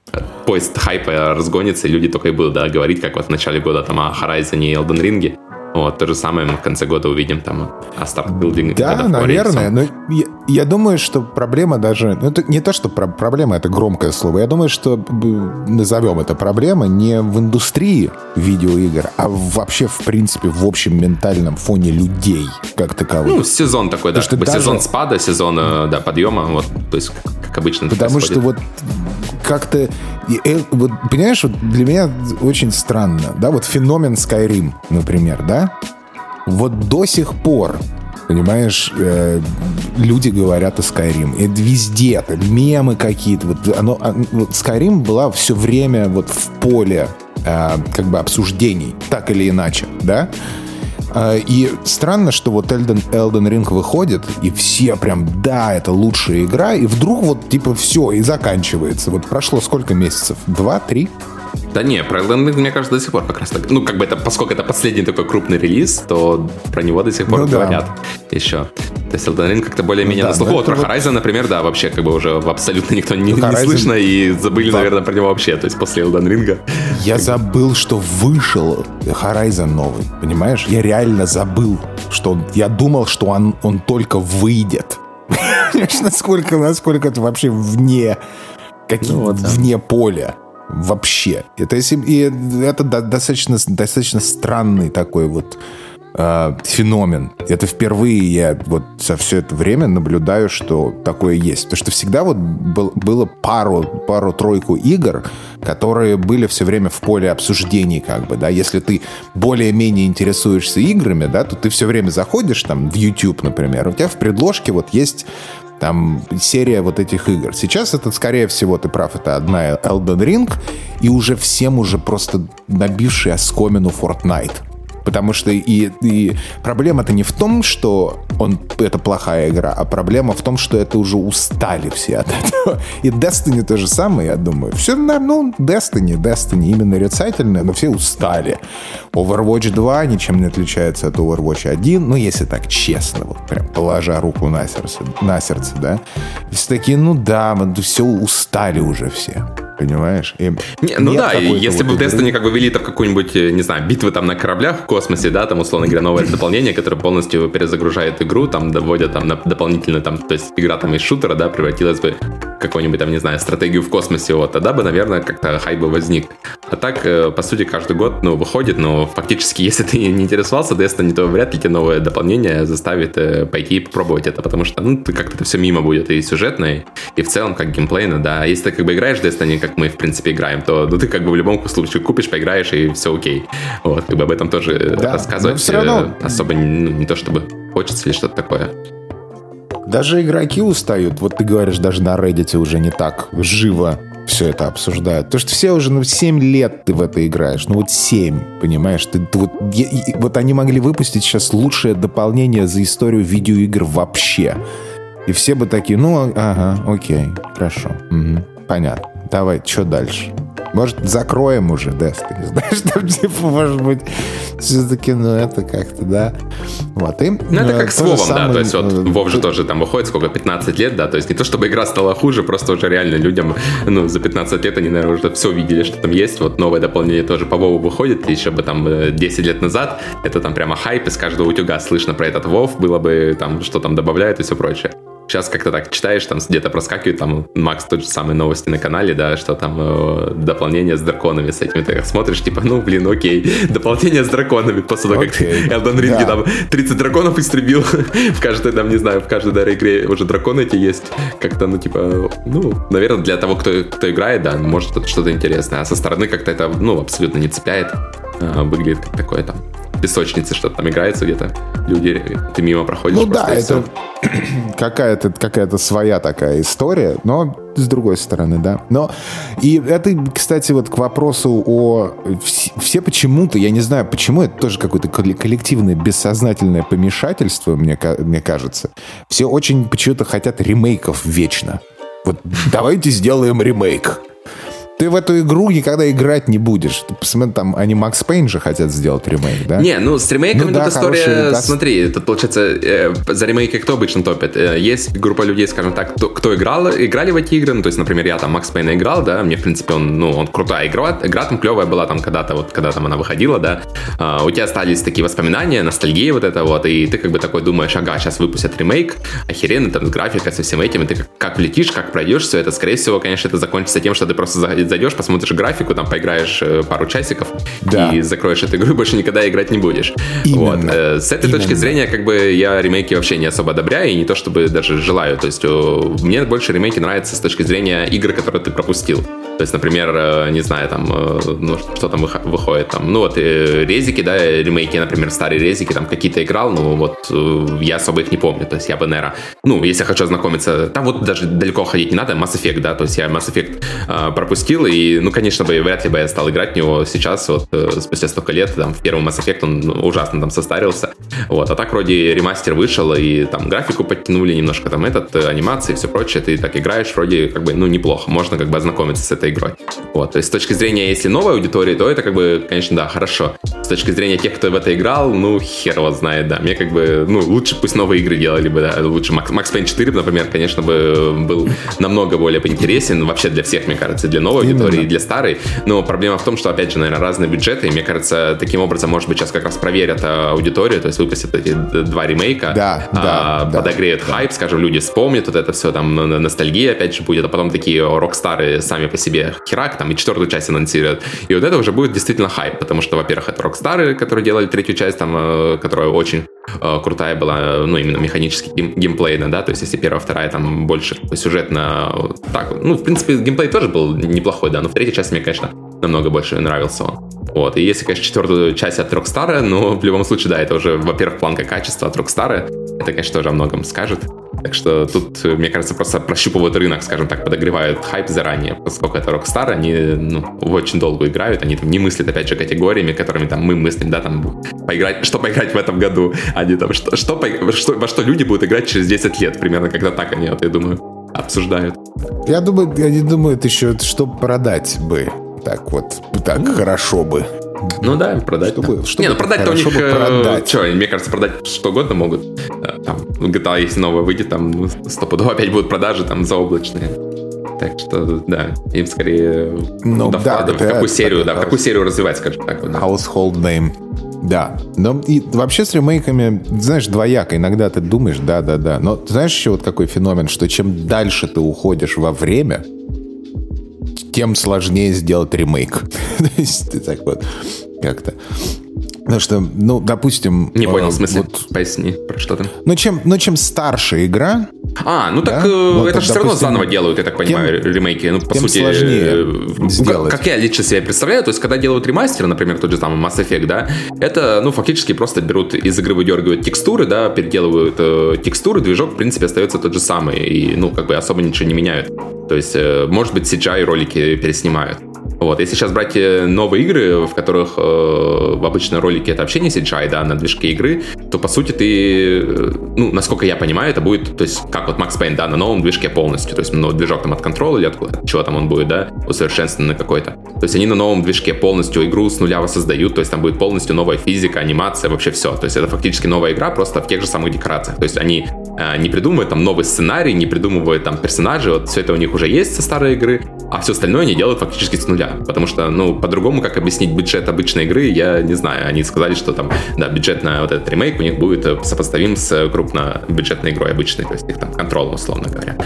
поезд хайпа разгонится, и люди только и будут, да, говорить, как вот в начале года там о Horizon и Elden Ring, вот, то же самое мы в конце года увидим там о старт-билдинге. Да, наверное. Но я, я думаю, что проблема даже... Ну, это не то, что про проблема, это громкое слово. Я думаю, что назовем это проблема не в индустрии видеоигр, а вообще, в принципе, в общем ментальном фоне людей как таковых. Ну, сезон такой, да. Что даже... Сезон спада, сезон да, подъема. Вот, то есть, как обычно Потому происходит. что вот как-то... Э, вот, понимаешь, вот для меня очень странно, да, вот феномен Skyrim, например, да, вот до сих пор понимаешь, э, люди говорят о Skyrim. Это везде, это мемы какие-то. Вот, оно, а, вот Skyrim была все время вот в поле э, как бы обсуждений, так или иначе, да? А, и странно, что вот Elden, Elden Ring выходит, и все прям, да, это лучшая игра, и вдруг вот типа все, и заканчивается. Вот прошло сколько месяцев? Два, три? Да не, про Elden Ring, мне кажется, до сих пор как раз так. Ну, как бы это, поскольку это последний такой крупный релиз, то про него до сих пор ну, говорят да. еще. То есть Elden Ring как-то более-менее ну, да, на слуху. Вот про Horizon, вот... например, да, вообще как бы уже абсолютно никто не, Horizon... не слышно и забыли, да. наверное, про него вообще. То есть после Elden Ring. Я забыл, что вышел Horizon новый, понимаешь? Я реально забыл, что. Я думал, что он, он только выйдет. насколько, насколько это вообще вне, какие, ну, вот, вне поля вообще. Это, и это достаточно, достаточно странный такой вот э, феномен. Это впервые я вот за все это время наблюдаю, что такое есть. Потому что всегда вот был, было пару, пару-тройку игр, которые были все время в поле обсуждений, как бы, да. Если ты более-менее интересуешься играми, да, то ты все время заходишь там в YouTube, например, у тебя в предложке вот есть там серия вот этих игр. Сейчас это, скорее всего, ты прав, это одна Elden Ring, и уже всем уже просто набивший оскомину Fortnite. Потому что и, и проблема-то не в том, что он, это плохая игра, а проблема в том, что это уже устали все от этого. И Destiny то же самое, я думаю. Все, ну, Destiny, Destiny именно нарицательное, но все устали. Overwatch 2 ничем не отличается от Overwatch 1, ну, если так честно, вот прям положа руку на сердце, на сердце да. Все такие, ну да, все устали уже все понимаешь? И не, ну да, если бы в Destiny как бы вели там какую-нибудь, э, не знаю, битвы там на кораблях в космосе, да, там, условно говоря, новое дополнение, которое полностью перезагружает игру, там, доводят там на дополнительно, там, то есть игра там из шутера, да, превратилась бы какую-нибудь там, не знаю, стратегию в космосе, вот, тогда бы, наверное, как-то хайп бы возник. А так, э, по сути, каждый год, ну, выходит, но фактически, если ты не интересовался Destiny, то вряд ли тебе новое дополнение заставит э, пойти и попробовать это, потому что, ну, как-то это все мимо будет, и сюжетно, и в целом, как геймплейно, да. Если ты как бы играешь в Destiny, как мы, в принципе, играем, то ну, ты как бы в любом случае купишь, поиграешь, и все окей. Вот, как бы об этом тоже да, рассказывать равно... особо ну, не то чтобы хочется или что-то такое. Даже игроки устают. Вот ты говоришь, даже на Reddit уже не так живо все это обсуждают. Потому что все уже, ну, 7 лет ты в это играешь. Ну, вот 7, понимаешь? Ты, ты вот, я, вот они могли выпустить сейчас лучшее дополнение за историю видеоигр вообще. И все бы такие, ну, ага, окей, хорошо, угу, понятно. Давай, что дальше? Может, закроем уже Destiny, знаешь, там, типа, может быть, все-таки, ну, это как-то, да. Вот, и, ну, это э, как с Вовом, самое... да, то есть вот Вов же тоже там выходит, сколько, 15 лет, да, то есть не то, чтобы игра стала хуже, просто уже реально людям, ну, за 15 лет они, наверное, уже все видели, что там есть, вот новое дополнение тоже по Вову выходит, еще бы там 10 э, лет назад, это там прямо хайп, из каждого утюга слышно про этот Вов, было бы там, что там добавляют и все прочее. Сейчас как-то так читаешь, там где-то проскакивает, там Макс тот же самый новости на канале, да, что там э, дополнение с драконами, с этими ты смотришь, типа, ну, блин, окей, дополнение с драконами, после того, как. Elden Ring да. там 30 драконов истребил, в каждой, там, не знаю, в каждой даже игре уже драконы эти есть, как-то, ну, типа, ну, наверное, для того, кто, кто играет, да, может, это что-то интересное, а со стороны как-то это, ну, абсолютно не цепляет, а, выглядит как такое там песочнице что-то там играется где-то, люди, ты мимо проходишь. Ну да, это какая-то какая своя такая история, но с другой стороны, да. Но и это, кстати, вот к вопросу о... Все почему-то, я не знаю, почему, это тоже какое-то коллективное бессознательное помешательство, мне, мне кажется. Все очень почему-то хотят ремейков вечно. Вот давайте сделаем ремейк ты в эту игру никогда играть не будешь. Ты посмотри, там они Макс Пейн же хотят сделать ремейк, да? Не, ну с ремейками ну, да, тут история, смотри, тут получается, э, за ремейки кто обычно топит? Э, есть группа людей, скажем так, кто, кто играл, играли в эти игры, ну то есть, например, я там Макс Пейна играл, да, мне в принципе он, ну, он крутая игра, игра там клевая была там когда-то, вот когда там она выходила, да, э, у тебя остались такие воспоминания, ностальгия вот это вот, и ты как бы такой думаешь, ага, сейчас выпустят ремейк, охеренно, там с графикой, со всем этим, и ты как, как влетишь, как пройдешь все это, скорее всего, конечно, это закончится тем, что ты просто зайдешь, посмотришь графику, там поиграешь э, пару часиков да. и закроешь эту игру, и больше никогда играть не будешь. Именно. Вот. Э, с этой Именно. точки зрения, как бы я ремейки вообще не особо одобряю, и не то чтобы даже желаю. То есть мне больше ремейки нравятся с точки зрения игр, которые ты пропустил. То есть, например, э, не знаю, там, ну, что там выходит, там, ну, вот, резики, да, ремейки, например, старые резики, там, какие-то играл, ну, вот, я особо их не помню, то есть я бы, наверное, ну, если хочу ознакомиться, там вот даже далеко ходить не надо, Mass Effect, да, то есть я Mass Effect э, пропустил, и, ну, конечно бы, вряд ли бы я стал играть в него сейчас, вот, э, спустя столько лет, там, в первом Mass Effect он ну, ужасно там состарился, вот, а так вроде ремастер вышел, и там графику подтянули немножко, там, этот, э, анимации и все прочее, ты так играешь, вроде, как бы, ну, неплохо, можно, как бы, ознакомиться с этой игрой, вот, то есть, с точки зрения, если новой аудитории, то это, как бы, конечно, да, хорошо, с точки зрения тех, кто в это играл, ну, хер его знает, да, мне, как бы, ну, лучше пусть новые игры делали бы, да, лучше Max, Max Payne 4, например, конечно, бы был намного более интересен, вообще для всех, мне кажется, для новой Именно. аудитории, и для старой, но проблема в том, что, опять же, наверное, разные бюджеты, и мне кажется, таким образом, может быть, сейчас как раз проверят а, аудиторию, то есть выпустят эти два ремейка, да, а, да, подогреют да. хайп, скажем, люди вспомнят вот это все, там, ностальгия, опять же, будет, а потом такие рок-стары сами по себе херак, там, и четвертую часть анонсируют. И вот это уже будет действительно хайп, потому что, во-первых, это Rockstar ы, которые делали третью часть, там, э, которая очень э, крутая была, ну, именно механически гейм, геймплейно, да, то есть если первая, вторая там больше сюжетно, так, ну, в принципе, геймплей тоже был неплохой, да, но в третьей части мне, конечно, намного больше нравился он. Вот. И если, конечно, четвертую часть от Rockstar, ну, в любом случае, да, это уже, во-первых, планка качества от Rockstar. Это, конечно, тоже о многом скажет. Так что тут, мне кажется, просто прощупывают рынок, скажем так, подогревают хайп заранее, поскольку это Rockstar, они ну, очень долго играют, они там не мыслят, опять же, категориями, которыми там мы мыслим, да, там, поиграть, что поиграть в этом году, они там, что, что, что, во что люди будут играть через 10 лет, примерно, когда так они, вот, я думаю, обсуждают. Я думаю, я не думаю, это еще, что продать бы так вот, так ну, хорошо бы. Ну да, продать. Чтобы, чтобы не, ну продать-то у них... Э, продать. Что, мне кажется, продать что угодно могут. Э, там, GTA, если новая выйдет, там ну, стопудово опять будут продажи там заоблачные. Так что, да, им скорее ну, да, вкладывать, да, в какую серию, да, в какую серию развивать, скажем так. Вот, да. Household name. Да. Но и вообще с ремейками, знаешь, двояко. Иногда ты думаешь, да-да-да. Но знаешь еще вот какой феномен, что чем дальше ты уходишь во время, тем сложнее сделать ремейк. То есть так вот как-то. Потому что, ну, допустим... Не понял, в смысле? Вот, Поясни, про что там. Ну, чем, ну, чем старше игра... А, ну так да? Э, вот, это же все равно заново делают, я так понимаю, тем, ремейки. Ну, по тем сути, сложнее э, сделать. Как, как я лично себе представляю, то есть, когда делают ремастер, например, тот же самый Mass Effect, да, это, ну, фактически просто берут из игры выдергивают текстуры, да, переделывают э, текстуры, движок, в принципе, остается тот же самый, и, ну, как бы особо ничего не меняют. То есть, э, может быть, CGI ролики переснимают. Вот, если сейчас брать э, новые игры, в которых э, в обычной ролике это вообще не CGI, да, на движке игры, то по сути ты, э, ну, насколько я понимаю, это будет, то есть как вот Max Payne, да, на новом движке полностью, то есть ну, движок там от контроля или от, от чего там он будет, да, усовершенствованный какой-то. То есть они на новом движке полностью игру с нуля воссоздают, то есть там будет полностью новая физика, анимация, вообще все. То есть это фактически новая игра, просто в тех же самых декорациях. То есть они э, не придумывают там новый сценарий, не придумывают там персонажи, вот все это у них уже есть со старой игры, а все остальное они делают фактически с нуля потому что, ну, по-другому, как объяснить бюджет обычной игры, я не знаю. Они сказали, что там, да, бюджетная вот этот ремейк у них будет э, сопоставим с крупнобюджетной игрой обычной, то есть их там контрол, условно говоря.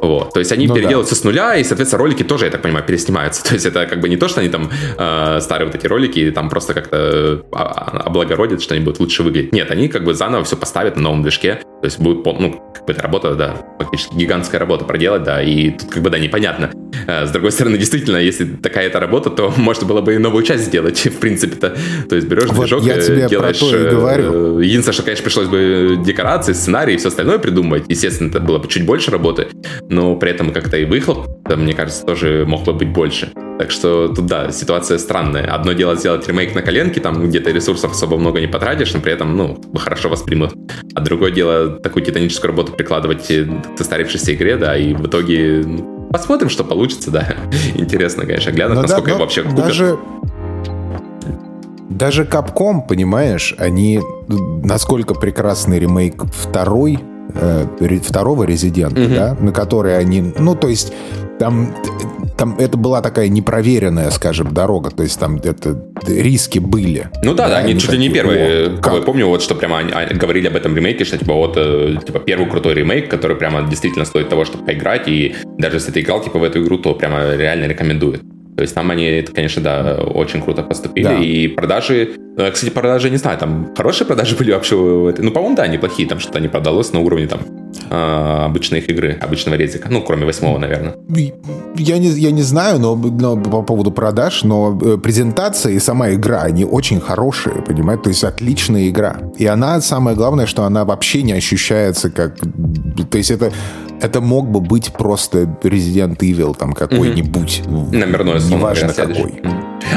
Вот, то есть они ну, переделывают да. с нуля, и, соответственно, ролики тоже, я так понимаю, переснимаются. То есть это как бы не то, что они там э, старые вот эти ролики там просто как-то э, облагородят, что они будут лучше выглядеть. Нет, они как бы заново все поставят на новом движке, То есть будет, ну, какая-то работа, да, фактически гигантская работа проделать, да, и тут как бы, да, непонятно. Э, с другой стороны, действительно, если такая-то работа, то можно было бы и новую часть сделать, в принципе-то. То есть берешь вот движок, я тебе делаешь... Про то и говорю. Единственное, что, конечно, пришлось бы декорации, сценарий и все остальное придумать. Естественно, это было бы чуть больше работы, но при этом как-то и выхлоп, мне кажется, тоже мог бы быть больше. Так что тут, да, ситуация странная. Одно дело сделать ремейк на коленке, там где-то ресурсов особо много не потратишь, но при этом, ну, хорошо воспримут. А другое дело такую титаническую работу прикладывать к состарившейся игре, да, и в итоге ну, посмотрим, что получится, да. Интересно, конечно, глянуть, но насколько да, вообще купят. Даже даже Capcom, понимаешь, они насколько прекрасный ремейк второй э, второго резидента, угу. да, на который они, ну то есть там там это была такая непроверенная, скажем, дорога, то есть там это риски были. Ну да, да, они чуть ли не первые. Как? Я помню, вот что прямо они говорили об этом ремейке, что типа вот э, типа первый крутой ремейк, который прямо действительно стоит того, чтобы поиграть, и даже если ты играл типа в эту игру, то прямо реально рекомендует. То есть там они, конечно, да, очень круто поступили. Да. И продажи, э, кстати, продажи, не знаю, там хорошие продажи были вообще. Ну, по-моему, да, неплохие. Там что-то не продалось на уровне там а, обычной игры, обычного резика. Ну, кроме восьмого, наверное. Я не, я не знаю, но, но по поводу продаж, но э, презентация и сама игра, они очень хорошие, понимаете? То есть отличная игра. И она, самое главное, что она вообще не ощущается как... То есть это это мог бы быть просто Resident Evil там какой-нибудь. Mm-hmm. Номерной, Неважно какой.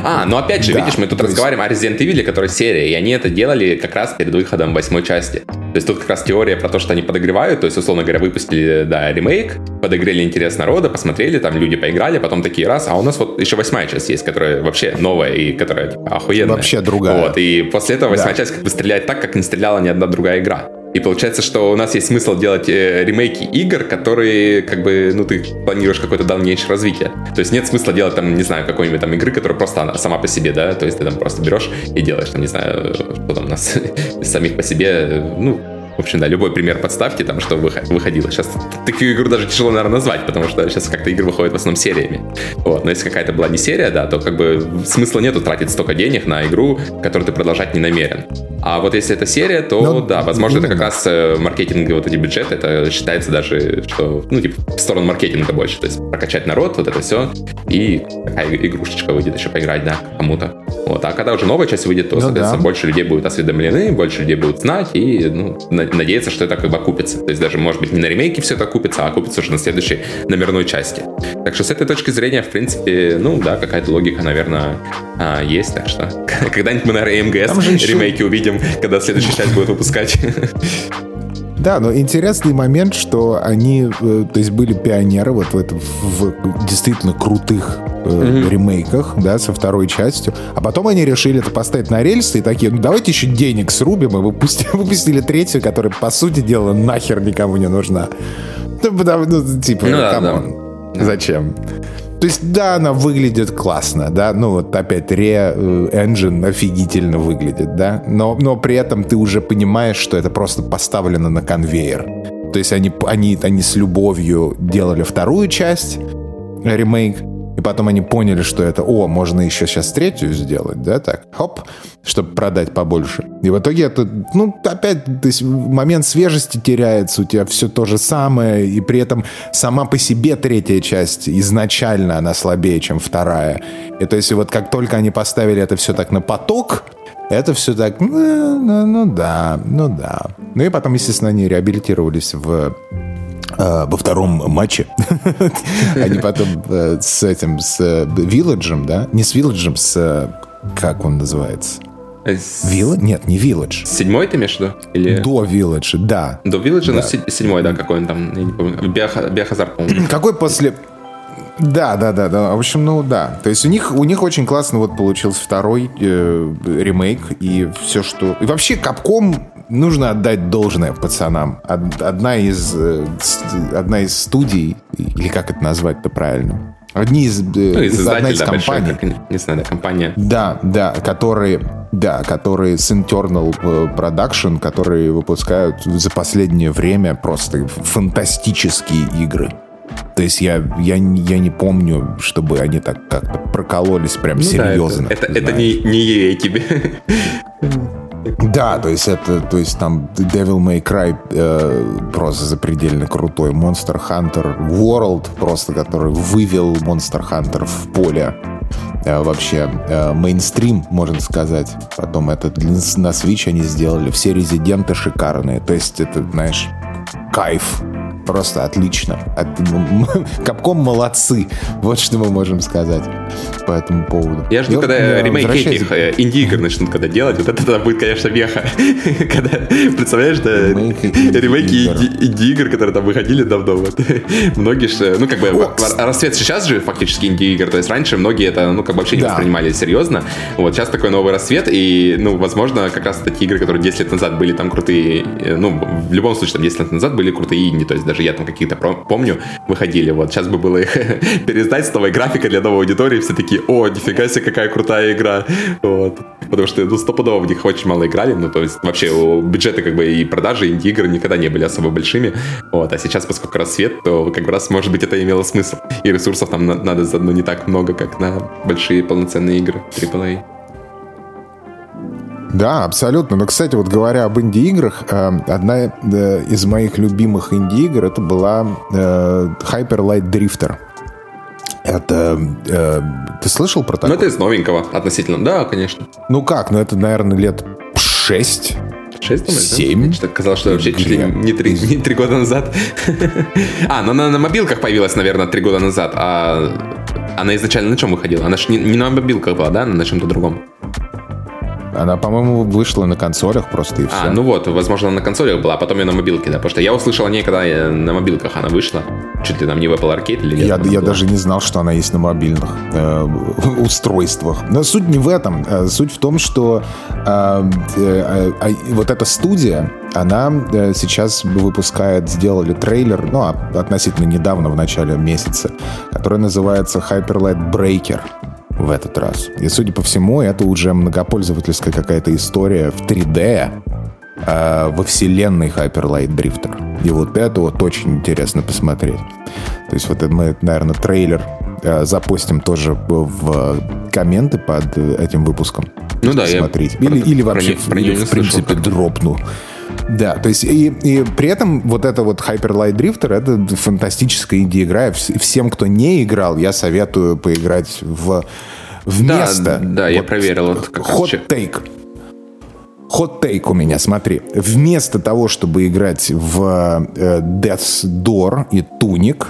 А, ну опять же, да, видишь, мы тут разговариваем есть... о Resident Evil, который серия, и они это делали как раз перед выходом восьмой части. То есть тут как раз теория про то, что они подогревают, то есть, условно говоря, выпустили, да, ремейк, подогрели интерес народа, посмотрели, там люди поиграли, потом такие раз, а у нас вот еще восьмая часть есть, которая вообще новая и которая типа, охуенная. Вообще другая. Вот, и после этого восьмая да. часть как бы стреляет так, как не стреляла ни одна другая игра. И получается, что у нас есть смысл делать э, ремейки игр, которые, как бы, ну, ты планируешь какое-то дальнейшее развитие. То есть нет смысла делать там, не знаю, какой-нибудь там игры, которая просто она сама по себе, да, то есть ты там просто берешь и делаешь, там, не знаю, что там у нас самих по себе, ну, в общем, да, любой пример подставки, там, что выходило. Сейчас такую игру даже тяжело, наверное, назвать, потому что сейчас как-то игры выходят в основном сериями. Вот. Но если какая-то была не серия, да, то как бы смысла нету тратить столько денег на игру, которую ты продолжать не намерен. А вот если это серия, то Но, ну, да, возможно, это как раз э, маркетинговые вот эти бюджеты, это считается даже, что, ну, типа, в сторону маркетинга больше. То есть прокачать народ, вот это все, и такая игрушечка выйдет еще поиграть, да, кому-то. Вот. А когда уже новая часть выйдет, то, ну, соответственно, да. больше людей будут осведомлены, больше людей будут знать, и, ну, надеяться, что это как бы окупится. То есть даже, может быть, не на ремейке все это окупится, а окупится уже на следующей номерной части. Так что с этой точки зрения, в принципе, ну, да, какая-то логика, наверное, а, есть. Так что когда-нибудь мы, наверное, МГС ремейки увидим увидим, когда следующая часть будет выпускать. Да, но интересный момент, что они, э, то есть были пионеры вот в, этом, в действительно крутых э, mm-hmm. ремейках, да, со второй частью, а потом они решили это поставить на рельсы и такие, ну давайте еще денег срубим, и выпустили, выпустили третью, которая, по сути дела, нахер никому не нужна. Ну, потому, ну типа, ну, да, да. зачем? То есть, да, она выглядит классно, да, ну вот опять Re э, Engine офигительно выглядит, да, но, но при этом ты уже понимаешь, что это просто поставлено на конвейер. То есть они, они, они с любовью делали вторую часть, ремейк, и потом они поняли, что это, о, можно еще сейчас третью сделать, да, так, хоп, чтобы продать побольше. И в итоге это, ну, опять, то есть момент свежести теряется, у тебя все то же самое, и при этом сама по себе третья часть изначально она слабее, чем вторая. И то есть вот как только они поставили это все так на поток, это все так, ну, ну, ну да, ну да. Ну и потом, естественно, они реабилитировались в во втором матче. Они потом э, с этим, с Вилладжем, да? Не с Вилладжем, с... Как он называется? Вилла? Нет, не Village. Седьмой ты имеешь в виду? Или... До Village, да. До Village, да. ну, седьмой, да, какой он там, я не помню. Биохазард, по-моему. Какой после... Да, да, да, да. В общем, ну да. То есть у них, у них очень классно вот получился второй э, ремейк и все, что... И вообще Capcom нужно отдать должное пацанам. Одна из, э, одна из студий, или как это назвать-то правильно? Одни из, э, ну, из, одна из да, компаний. Большая, как, не знаю, да, компания. Да, да, которые, да, которые с Internal э, Production, которые выпускают за последнее время просто фантастические игры. То есть я, я, я не помню, чтобы они так как-то прокололись прям ну серьезно. Да, это, это, это не, не EA тебе. Да, то есть это, то есть там Devil May Cry э, просто запредельно крутой, Monster Hunter World просто, который вывел Monster Hunter в поле э, вообще э, мейнстрим, можно сказать. Потом это на Switch они сделали, все резиденты шикарные, то есть это, знаешь, кайф просто отлично. Капком молодцы. Вот что мы можем сказать по этому поводу. Я жду, когда ремейки этих э, инди-игр начнут когда делать. Вот это будет, конечно, веха. когда, представляешь, да, ремейки инди-игр, которые там выходили давно. Вот. Многие же, ну, как бы, расцвет сейчас же фактически инди-игр. То есть раньше многие это, ну, как бы вообще не воспринимали серьезно. Вот сейчас такой новый рассвет, и, ну, возможно, как раз такие игры, которые 10 лет назад были там крутые, э, ну, в любом случае, там 10 лет назад были крутые инди, то есть даже я там какие-то помню, выходили. Вот сейчас бы было их переиздать с новой графикой для новой аудитории, все такие, о, нифига себе, какая крутая игра. Вот. Потому что, ну, стопудово в них очень мало играли, ну, то есть вообще бюджеты как бы и продажи инди-игр никогда не были особо большими. Вот. А сейчас, поскольку рассвет, то как раз, может быть, это имело смысл. И ресурсов там надо заодно не так много, как на большие полноценные игры AAA. Да, абсолютно. Но, кстати, вот говоря об инди-играх, э, одна э, из моих любимых инди-игр это была э, Hyper Light Drifter. Это... Э, ты слышал про такое? Ну, это из новенького относительно. Да, конечно. Ну как? Ну, это, наверное, лет шесть. Шесть, думаешь, Семь. Да? казалось, что вообще чуть ли не три, не три года назад. а, ну на, на мобилках появилась, наверное, три года назад. А она изначально на чем выходила? Она же не, не на мобилках была, да? Она на чем-то другом. Она, по-моему, вышла на консолях просто и все. А, ну вот, возможно, на консолях была, а потом ее на мобилке, да. Потому что я услышал о ней, когда на мобилках она вышла. Чуть ли там не в Apple Arcade или нет. Я, я даже не знал, что она есть на мобильных э, устройствах. Но суть не в этом. Э, суть в том, что э, э, э, вот эта студия, она э, сейчас выпускает, сделали трейлер, ну, а, относительно недавно, в начале месяца, который называется Hyper Light Breaker в этот раз. И, судя по всему, это уже многопользовательская какая-то история в 3D э, во вселенной Hyper Light Drifter. И вот это вот очень интересно посмотреть. То есть вот мы, наверное, трейлер э, запустим тоже в комменты под этим выпуском. Ну да, смотреть. я или, или вообще, про, или, в принципе, слышал, дропну. Да, то есть и, и при этом вот это вот Hyper Light Drifter это фантастическая инди-игра. Всем, кто не играл, я советую поиграть в вместо. Да, да вот, я проверил. Вот hot take. Hot take у меня, смотри. Вместо того, чтобы играть в э, Death's Door и Tunic,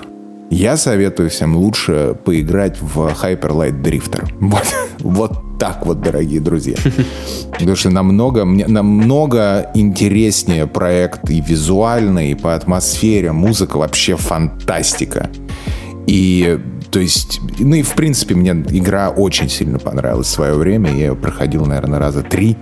я советую всем лучше поиграть в Hyper Light Drifter. Вот, вот так вот, дорогие друзья. Потому что намного, намного интереснее проект и визуально, и по атмосфере. Музыка вообще фантастика. И то есть, ну и в принципе мне игра очень сильно понравилась в свое время. Я ее проходил, наверное, раза три.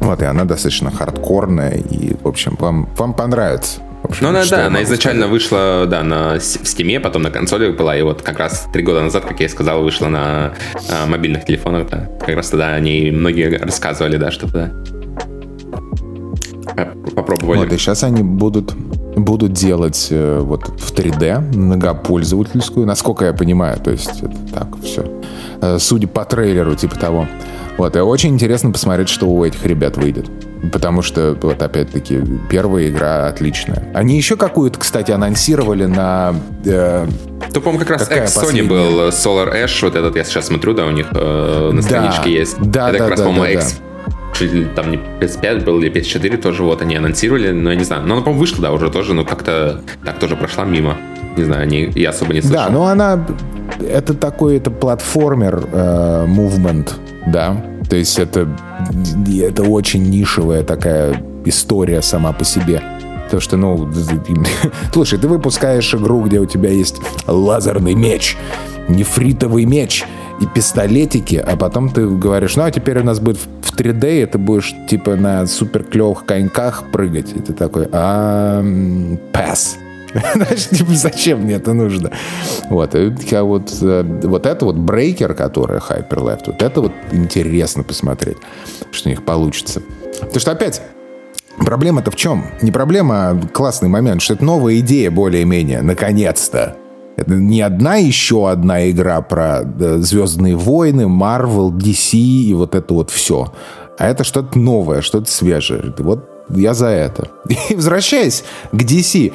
Вот, и она достаточно хардкорная. И, в общем, вам, вам понравится. Общем, ну, она, да, она изначально сказать? вышла, да, на, в Steam, потом на консоли была, и вот как раз три года назад, как я и сказал, вышла на а, мобильных телефонах, да. Как раз тогда о ней многие рассказывали, да, что то попробовали. Вот, и сейчас они будут, будут делать э, вот в 3D многопользовательскую, насколько я понимаю, то есть это так все. Э, судя по трейлеру, типа того. Вот, и очень интересно посмотреть, что у этих ребят выйдет. Потому что, вот опять-таки, первая игра отличная. Они еще какую-то, кстати, анонсировали на... Э, то, по-моему, как раз X Sony был Solar Ash, вот этот я сейчас смотрю, да, у них э, на страничке да, есть. Да, Это да, как раз, да, по-моему, да, X там не PS5 был или PS4 тоже вот они анонсировали, но я не знаю. Но она, по-моему, вышла, да, уже тоже, но как-то так тоже прошла мимо. Не знаю, не, я особо не слышал. Да, ну она... Это такой, это платформер, э, movement, да. То есть это, это очень нишевая такая история сама по себе. То, что, ну, слушай, ты выпускаешь игру, где у тебя есть лазерный меч, нефритовый меч и пистолетики, а потом ты говоришь, ну, а теперь у нас будет в 3D, и ты будешь, типа, на супер клевых коньках прыгать. И ты такой, а, пас. Знаешь, типа, зачем мне это нужно? Вот, и вот, э, вот это вот брейкер, который Hyperleft, вот это вот интересно посмотреть, что у них получится. Потому что опять, Проблема-то в чем? Не проблема, а классный момент, что это новая идея более-менее, наконец-то. Это не одна еще одна игра про Звездные войны, Marvel, DC и вот это вот все. а это что-то новое, что-то свежее. Вот я за это. И возвращаясь к DC,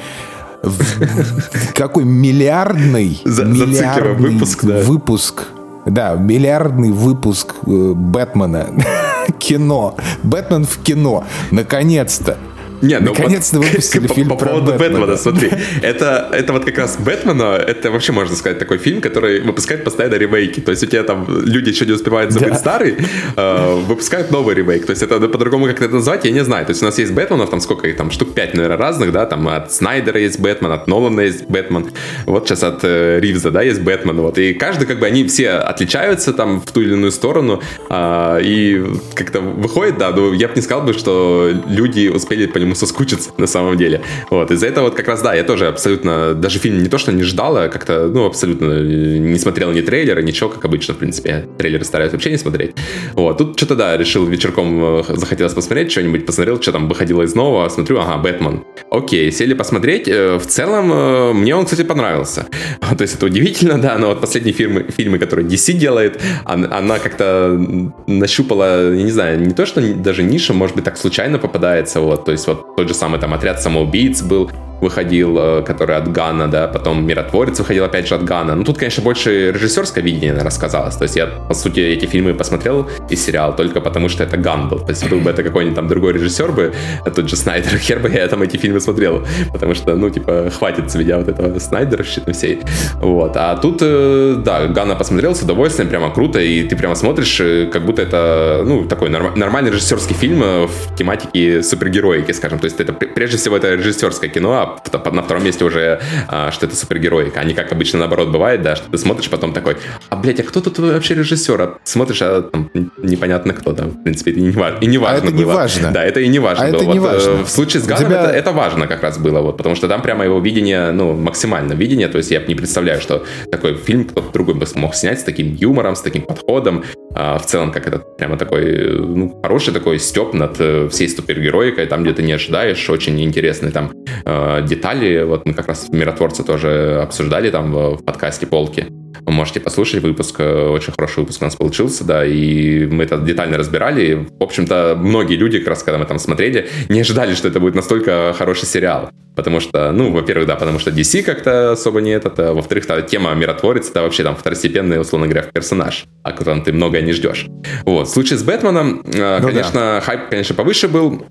какой миллиардный, миллиардный выпуск, да. выпуск да, миллиардный выпуск э, Бэтмена. кино. Бэтмен в кино. Наконец-то. Не, ну Наконец-то вот, выпустили фильм по, по поводу Бэтмена. Бэтмена, смотри. Это, это вот как раз Бэтмена, это вообще, можно сказать, такой фильм, который выпускает постоянно ремейки. То есть у тебя там люди еще не успевают забыть да. старый, э, выпускают новый ремейк. То есть это по-другому как это назвать, я не знаю. То есть у нас есть Бэтменов, там сколько их там, штук 5, наверное, разных, да, там от Снайдера есть Бэтмен, от Нолана есть Бэтмен, вот сейчас от э, Ривза, да, есть Бэтмен, вот. И каждый, как бы, они все отличаются там в ту или иную сторону, э, и как-то выходит, да, ну, я бы не сказал бы, что люди успели по нему соскучиться на самом деле. Вот, из-за этого вот как раз, да, я тоже абсолютно, даже фильм не то, что не ждал, а как-то, ну, абсолютно не смотрел ни трейлера, ничего, как обычно, в принципе. Я трейлеры стараюсь вообще не смотреть. Вот, тут что-то, да, решил вечерком, э, захотелось посмотреть что-нибудь, посмотрел, что там выходило из нового, смотрю, ага, Бэтмен. Окей, сели посмотреть. Э, в целом, э, мне он, кстати, понравился. То есть это удивительно, да, но вот последние фильмы, фильмы которые DC делает, она как-то нащупала, я не знаю, не то, что даже ниша, может быть, так случайно попадается, вот, то есть вот тот же самый там отряд самоубийц был, выходил, э, который от Гана, да, потом Миротворец выходил опять же от Гана. Ну, тут, конечно, больше режиссерское видение, рассказалось. То есть я, по сути, эти фильмы посмотрел и сериал только потому, что это Ган был. То есть был бы это какой-нибудь там другой режиссер бы, а тот же Снайдер, хер бы я там эти фильмы смотрел. Потому что, ну, типа, хватит с меня вот этого Снайдера всей. Вот. А тут, э, да, Гана посмотрел с удовольствием, прямо круто, и ты прямо смотришь, э, как будто это, ну, такой нормальный режиссерский фильм в тематике супергероики, скажем. То есть это, прежде всего, это режиссерское кино, а на втором месте уже, а, что это супергероика, а не как обычно наоборот бывает, да, что ты смотришь потом такой, а, блядь, а кто тут вообще режиссер? А смотришь, а там непонятно кто там, в принципе, это и не, важно, и не важно а это было. не важно. Да, это и не важно а было. Это не вот, важно. Э, в случае с Ганом тебя... это, это важно как раз было, вот, потому что там прямо его видение, ну, максимально видение, то есть я не представляю, что такой фильм кто-то другой бы смог снять с таким юмором, с таким подходом, а, в целом, как это прямо такой, ну, хороший такой степ над э, всей супергероикой, там, где ты не ожидаешь, очень интересные там э, детали, вот мы как раз миротворцы тоже обсуждали там в, подкасте «Полки». Вы можете послушать выпуск, э, очень хороший выпуск у нас получился, да, и мы это детально разбирали. В общем-то, многие люди, как раз когда мы там смотрели, не ожидали, что это будет настолько хороший сериал. Потому что, ну, во-первых, да, потому что DC как-то особо не этот, а во-вторых, та тема миротворец, это вообще там второстепенный, условно говоря, персонаж, о котором ты многое не ждешь. Вот, в случае с Бэтменом, э, ну, конечно, да. хайп, конечно, повыше был,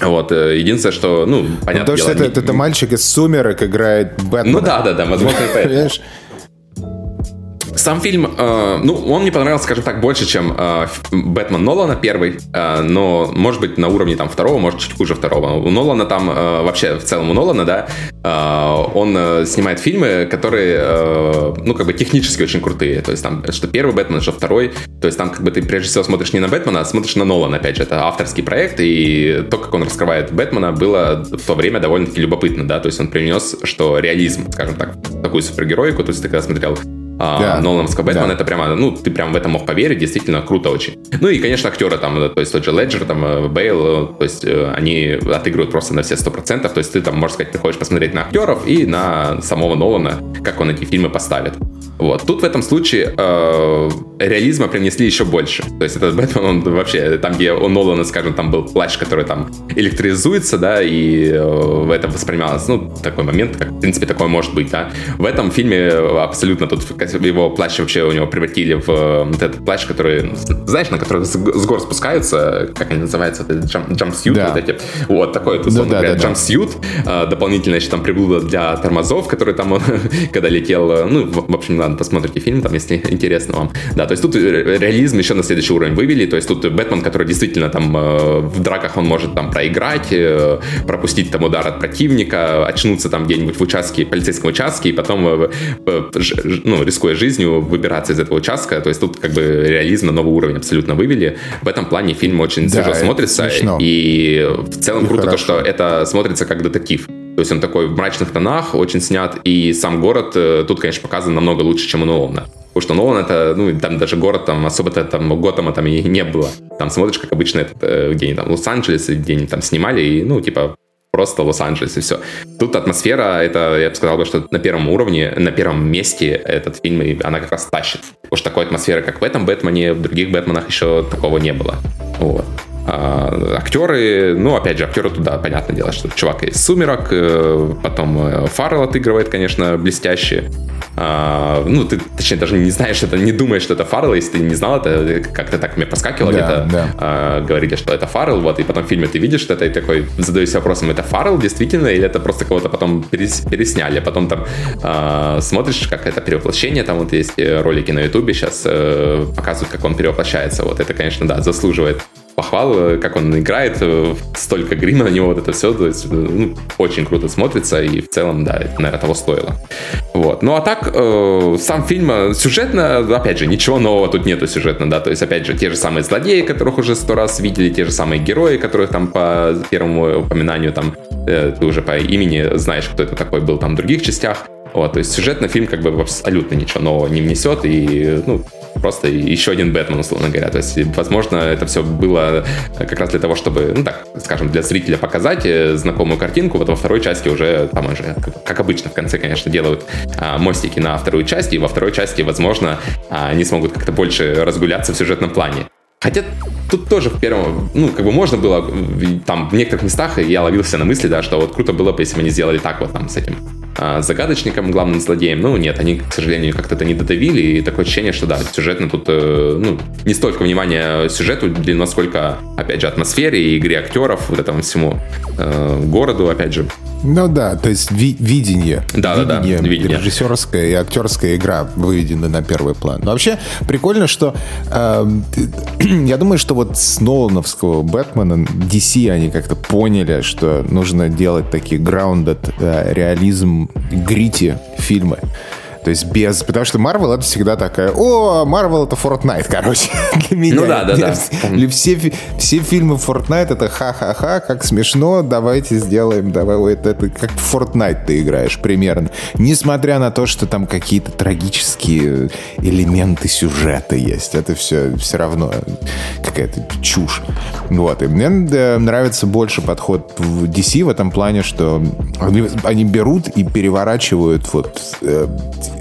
вот, э, единственное, что, ну, понятно. Ну, то, что это, это, это мальчик из Сумерек играет Бэтмена. Ну да, да, да, возможно, это. Сам фильм, э, ну, он мне понравился, скажем так, больше, чем э, Бэтмен Нолана первый, э, но, может быть, на уровне там второго, может, чуть хуже второго. У Нолана там, э, вообще, в целом у Нолана, да, э, он э, снимает фильмы, которые, э, ну, как бы технически очень крутые. То есть там, что первый Бэтмен, что второй. То есть там, как бы, ты прежде всего смотришь не на Бэтмена, а смотришь на Нолана, опять же. Это авторский проект, и то, как он раскрывает Бэтмена, было в то время довольно-таки любопытно, да. То есть он принес, что реализм, скажем так, такую супергероику. То есть ты когда смотрел да. Нолановского Бэтмена, да. это прямо, ну, ты прям в это мог поверить, действительно круто очень. Ну и, конечно, актеры там, то есть тот же Леджер, там, э, Бейл, то есть э, они отыгрывают просто на все сто процентов, то есть ты там, можно сказать, приходишь посмотреть на актеров и на самого Нолана, как он эти фильмы поставит. Вот. Тут в этом случае э, реализма принесли еще больше. То есть этот Бэтмен, он вообще, там, где у Нолана, скажем, там был плащ, который там электризуется, да, и э, в этом воспринималось, ну, такой момент, как, в принципе, такое может быть, да. В этом фильме абсолютно тут его плащ вообще у него превратили в э, вот этот плащ, который, знаешь, на который с, гор спускаются, как они называются, джампсьют, да. вот эти. Вот такой, это, условно да, говоря, да, джампсьют. Да. Дополнительно еще там приблуда для тормозов, который там он, когда летел, э, ну, в общем, ладно, посмотрите фильм, там, если интересно вам. Да, то есть тут реализм еще на следующий уровень вывели, то есть тут Бэтмен, который действительно там э, в драках он может там проиграть, пропустить там удар от противника, очнуться там где-нибудь в участке, полицейском участке, и потом, ну, рискуя жизнью, выбираться из этого участка. То есть тут как бы реализм на новый уровень абсолютно вывели. В этом плане фильм очень да, свежо смотрится. Смешно. И в целом и круто хорошо. то, что это смотрится как детектив. То есть он такой в мрачных тонах, очень снят, и сам город э, тут, конечно, показан намного лучше, чем у Нолана. Потому что Нолан это, ну, там даже город, там особо-то там Готэма там и не было. Там смотришь, как обычно, этот, э, где они там, Лос-Анджелес, где они там снимали, и, ну, типа, просто Лос-Анджелес и все. Тут атмосфера, это, я бы сказал, что на первом уровне, на первом месте этот фильм, и она как раз тащит. Что такой атмосферы, как в этом Бэтмене, в других Бэтменах еще такого не было. Вот. А, актеры, ну, опять же, актеры туда, понятное дело, что чувак из «Сумерок», э, потом э, Фаррелл отыгрывает, конечно, блестяще. А, ну, ты, точнее, даже не знаешь, это не думаешь, что это Фаррелл, если ты не знал это, как-то так мне поскакивало да, где-то, да. а, говорили, что это Фаррелл, вот, и потом в фильме ты видишь это, и такой задаешься вопросом, это Фаррелл действительно, или это просто кого-то потом перес, пересняли, а потом там а, смотришь, как это перевоплощение, там вот есть э, ролики на ютубе сейчас а, показывают, как он перевоплощается, вот, это, конечно, да, заслуживает похвал, э, как он играет, э, столько грима на него, вот это все, то есть, э, ну, очень круто смотрится, и в целом, да, это, наверное, того стоило. Вот. Ну, а так, э, сам фильм сюжетно, опять же, ничего нового тут нету сюжетно, да, то есть, опять же, те же самые злодеи, которых уже сто раз видели, те же самые герои, которых там по первому упоминанию, там, э, ты уже по имени знаешь, кто это такой был там в других частях, вот, то есть сюжетно фильм как бы абсолютно ничего нового не внесет, и, ну, просто еще один Бэтмен, условно говоря. То есть, возможно, это все было как раз для того, чтобы, ну так, скажем, для зрителя показать э, знакомую картинку. Вот во второй части уже, там уже, как обычно, в конце, конечно, делают а, мостики на вторую часть, и во второй части, возможно, а, они смогут как-то больше разгуляться в сюжетном плане. Хотя тут тоже в первом, ну, как бы можно было, там, в некоторых местах я ловился на мысли, да, что вот круто было бы, если бы они сделали так вот там с этим а, загадочником, главным злодеем. Ну, нет, они, к сожалению, как-то это не додавили, и такое ощущение, что да, сюжетно тут, э, ну, не столько внимания сюжету уделено, сколько, опять же, атмосфере и игре актеров, вот этому всему э, городу, опять же, ну да, то есть ви- видение. Да, видение, да, да. Видение. Режиссерская и актерская игра выведены на первый план. Но вообще прикольно, что э, я думаю, что вот с Нолановского Бэтмена DC они как-то поняли, что нужно делать такие grounded да, реализм, грити фильмы. То есть без... Потому что Marvel это всегда такая... О, Marvel это Fortnite, короче. Для меня. Ну да, да, да. Все, все фильмы Fortnite это ха-ха-ха, как смешно, давайте сделаем, давай, это, это как в Fortnite ты играешь примерно. Несмотря на то, что там какие-то трагические элементы сюжета есть. Это все все равно какая-то чушь. Вот. И мне нравится больше подход в DC в этом плане, что они, они берут и переворачивают вот э,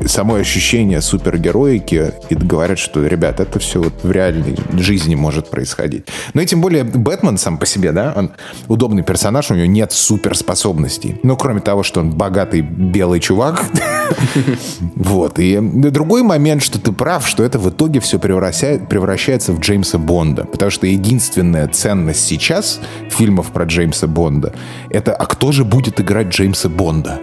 само ощущение супергероики и говорят, что, ребят, это все вот в реальной жизни может происходить. Ну и тем более Бэтмен сам по себе, да, он удобный персонаж, у него нет суперспособностей. Ну, кроме того, что он богатый белый чувак. Вот. И другой момент, что ты прав, что это в итоге все превращается в Джеймса Бонда. Потому что единственная ценность сейчас фильмов про Джеймса Бонда это а кто же будет играть Джеймса Бонда?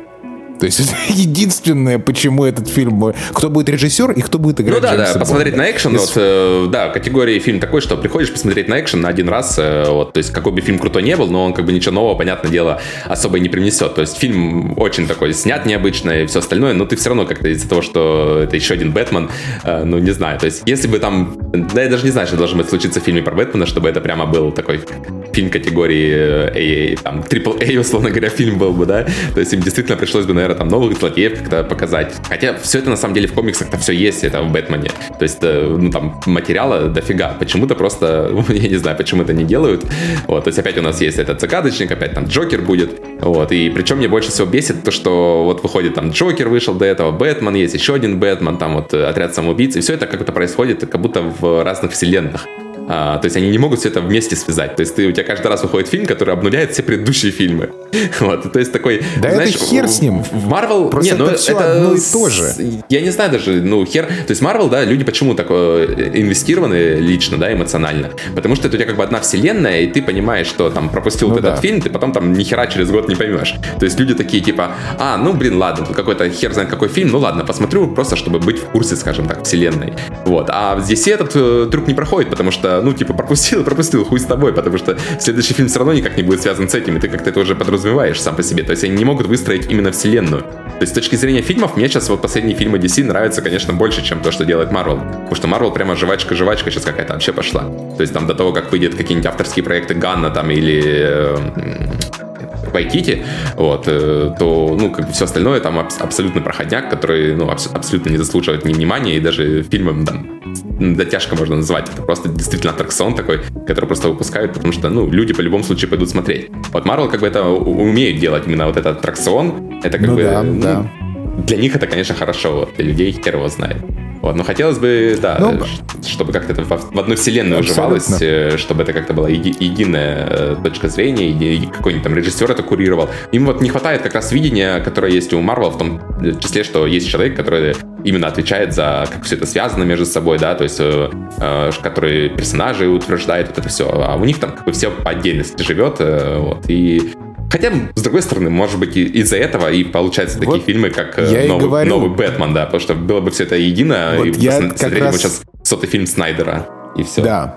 То есть это единственное, почему этот фильм... Кто будет режиссер и кто будет играть Ну да, Джеймса да, посмотреть на экшен. Вот, э, да, категории фильм такой, что приходишь посмотреть на экшен на один раз. Э, вот, то есть какой бы фильм крутой не был, но он как бы ничего нового, понятное дело, особо не принесет. То есть фильм очень такой снят необычно и все остальное, но ты все равно как-то из-за того, что это еще один Бэтмен, э, ну не знаю. То есть если бы там... Да я даже не знаю, что должно быть случиться в фильме про Бэтмена, чтобы это прямо был такой фильм категории A, там, AAA, условно говоря, фильм был бы, да? То есть им действительно пришлось бы, наверное, наверное, там новых злодеев как-то показать. Хотя все это на самом деле в комиксах-то все есть, это в Бэтмене. То есть, э, ну там материала дофига. Почему-то просто, я не знаю, почему это не делают. Вот, то есть опять у нас есть этот загадочник, опять там Джокер будет. Вот, и причем мне больше всего бесит то, что вот выходит там Джокер вышел до этого, Бэтмен есть, еще один Бэтмен, там вот отряд самоубийц, и все это как-то происходит как будто в разных вселенных. А, то есть они не могут все это вместе связать. То есть ты, у тебя каждый раз выходит фильм, который обнуляет все предыдущие фильмы. Вот, то есть такой... Да знаешь, это хер с ним. В Marvel... Просто не, ну, это все это одно и то же. Я не знаю даже, ну, хер... То есть Marvel, да, люди почему так э, инвестированы лично, да, эмоционально? Потому что это у тебя как бы одна вселенная, и ты понимаешь, что там пропустил ну, этот да. фильм, ты потом там ни хера через год не поймешь. То есть люди такие типа, а, ну, блин, ладно, тут какой-то хер знает какой фильм, ну ладно, посмотрю просто, чтобы быть в курсе, скажем так, вселенной. Вот. А здесь этот э, трюк не проходит, потому что, ну, типа, пропустил пропустил, хуй с тобой, потому что следующий фильм все равно никак не будет связан с этим, и ты как-то это уже подразумеваешь сам по себе. То есть они не могут выстроить именно вселенную. То есть с точки зрения фильмов, мне сейчас вот последние фильмы DC нравятся, конечно, больше, чем то, что делает Marvel. Потому что Marvel прямо жвачка-жвачка сейчас какая-то вообще пошла. То есть там до того, как выйдет какие-нибудь авторские проекты Ганна там или Вайкити, вот, э, то, ну, как бы все остальное там аб- абсолютно проходняк, который, ну, абс- абсолютно не заслуживает ни внимания, и даже фильмом там дотяжка можно назвать. Это просто действительно аттракцион такой, который просто выпускают, потому что, ну, люди по любому случаю пойдут смотреть. Вот Marvel как бы это умеет делать именно вот этот аттракцион. Это как ну, бы... Да, ну, да. Для них это, конечно, хорошо, вот, для людей хер его знает. Вот, но хотелось бы, да, ну, чтобы как-то это в, одну вселенную уживалось, э, чтобы это как-то была еди, единая э, точка зрения, и какой-нибудь там режиссер это курировал. Им вот не хватает как раз видения, которое есть у Марвел, в том числе, что есть человек, который именно отвечает за как все это связано между собой, да, то есть э, э, который персонажи утверждает вот это все, а у них там как бы все по отдельности живет, э, вот, и Хотя, с другой стороны, может быть, из-за этого и получаются вот такие фильмы, как э, новый, новый Бэтмен, да, потому что было бы все это едино, вот и я смотрели раз... бы сейчас сотый фильм Снайдера, и все. Да.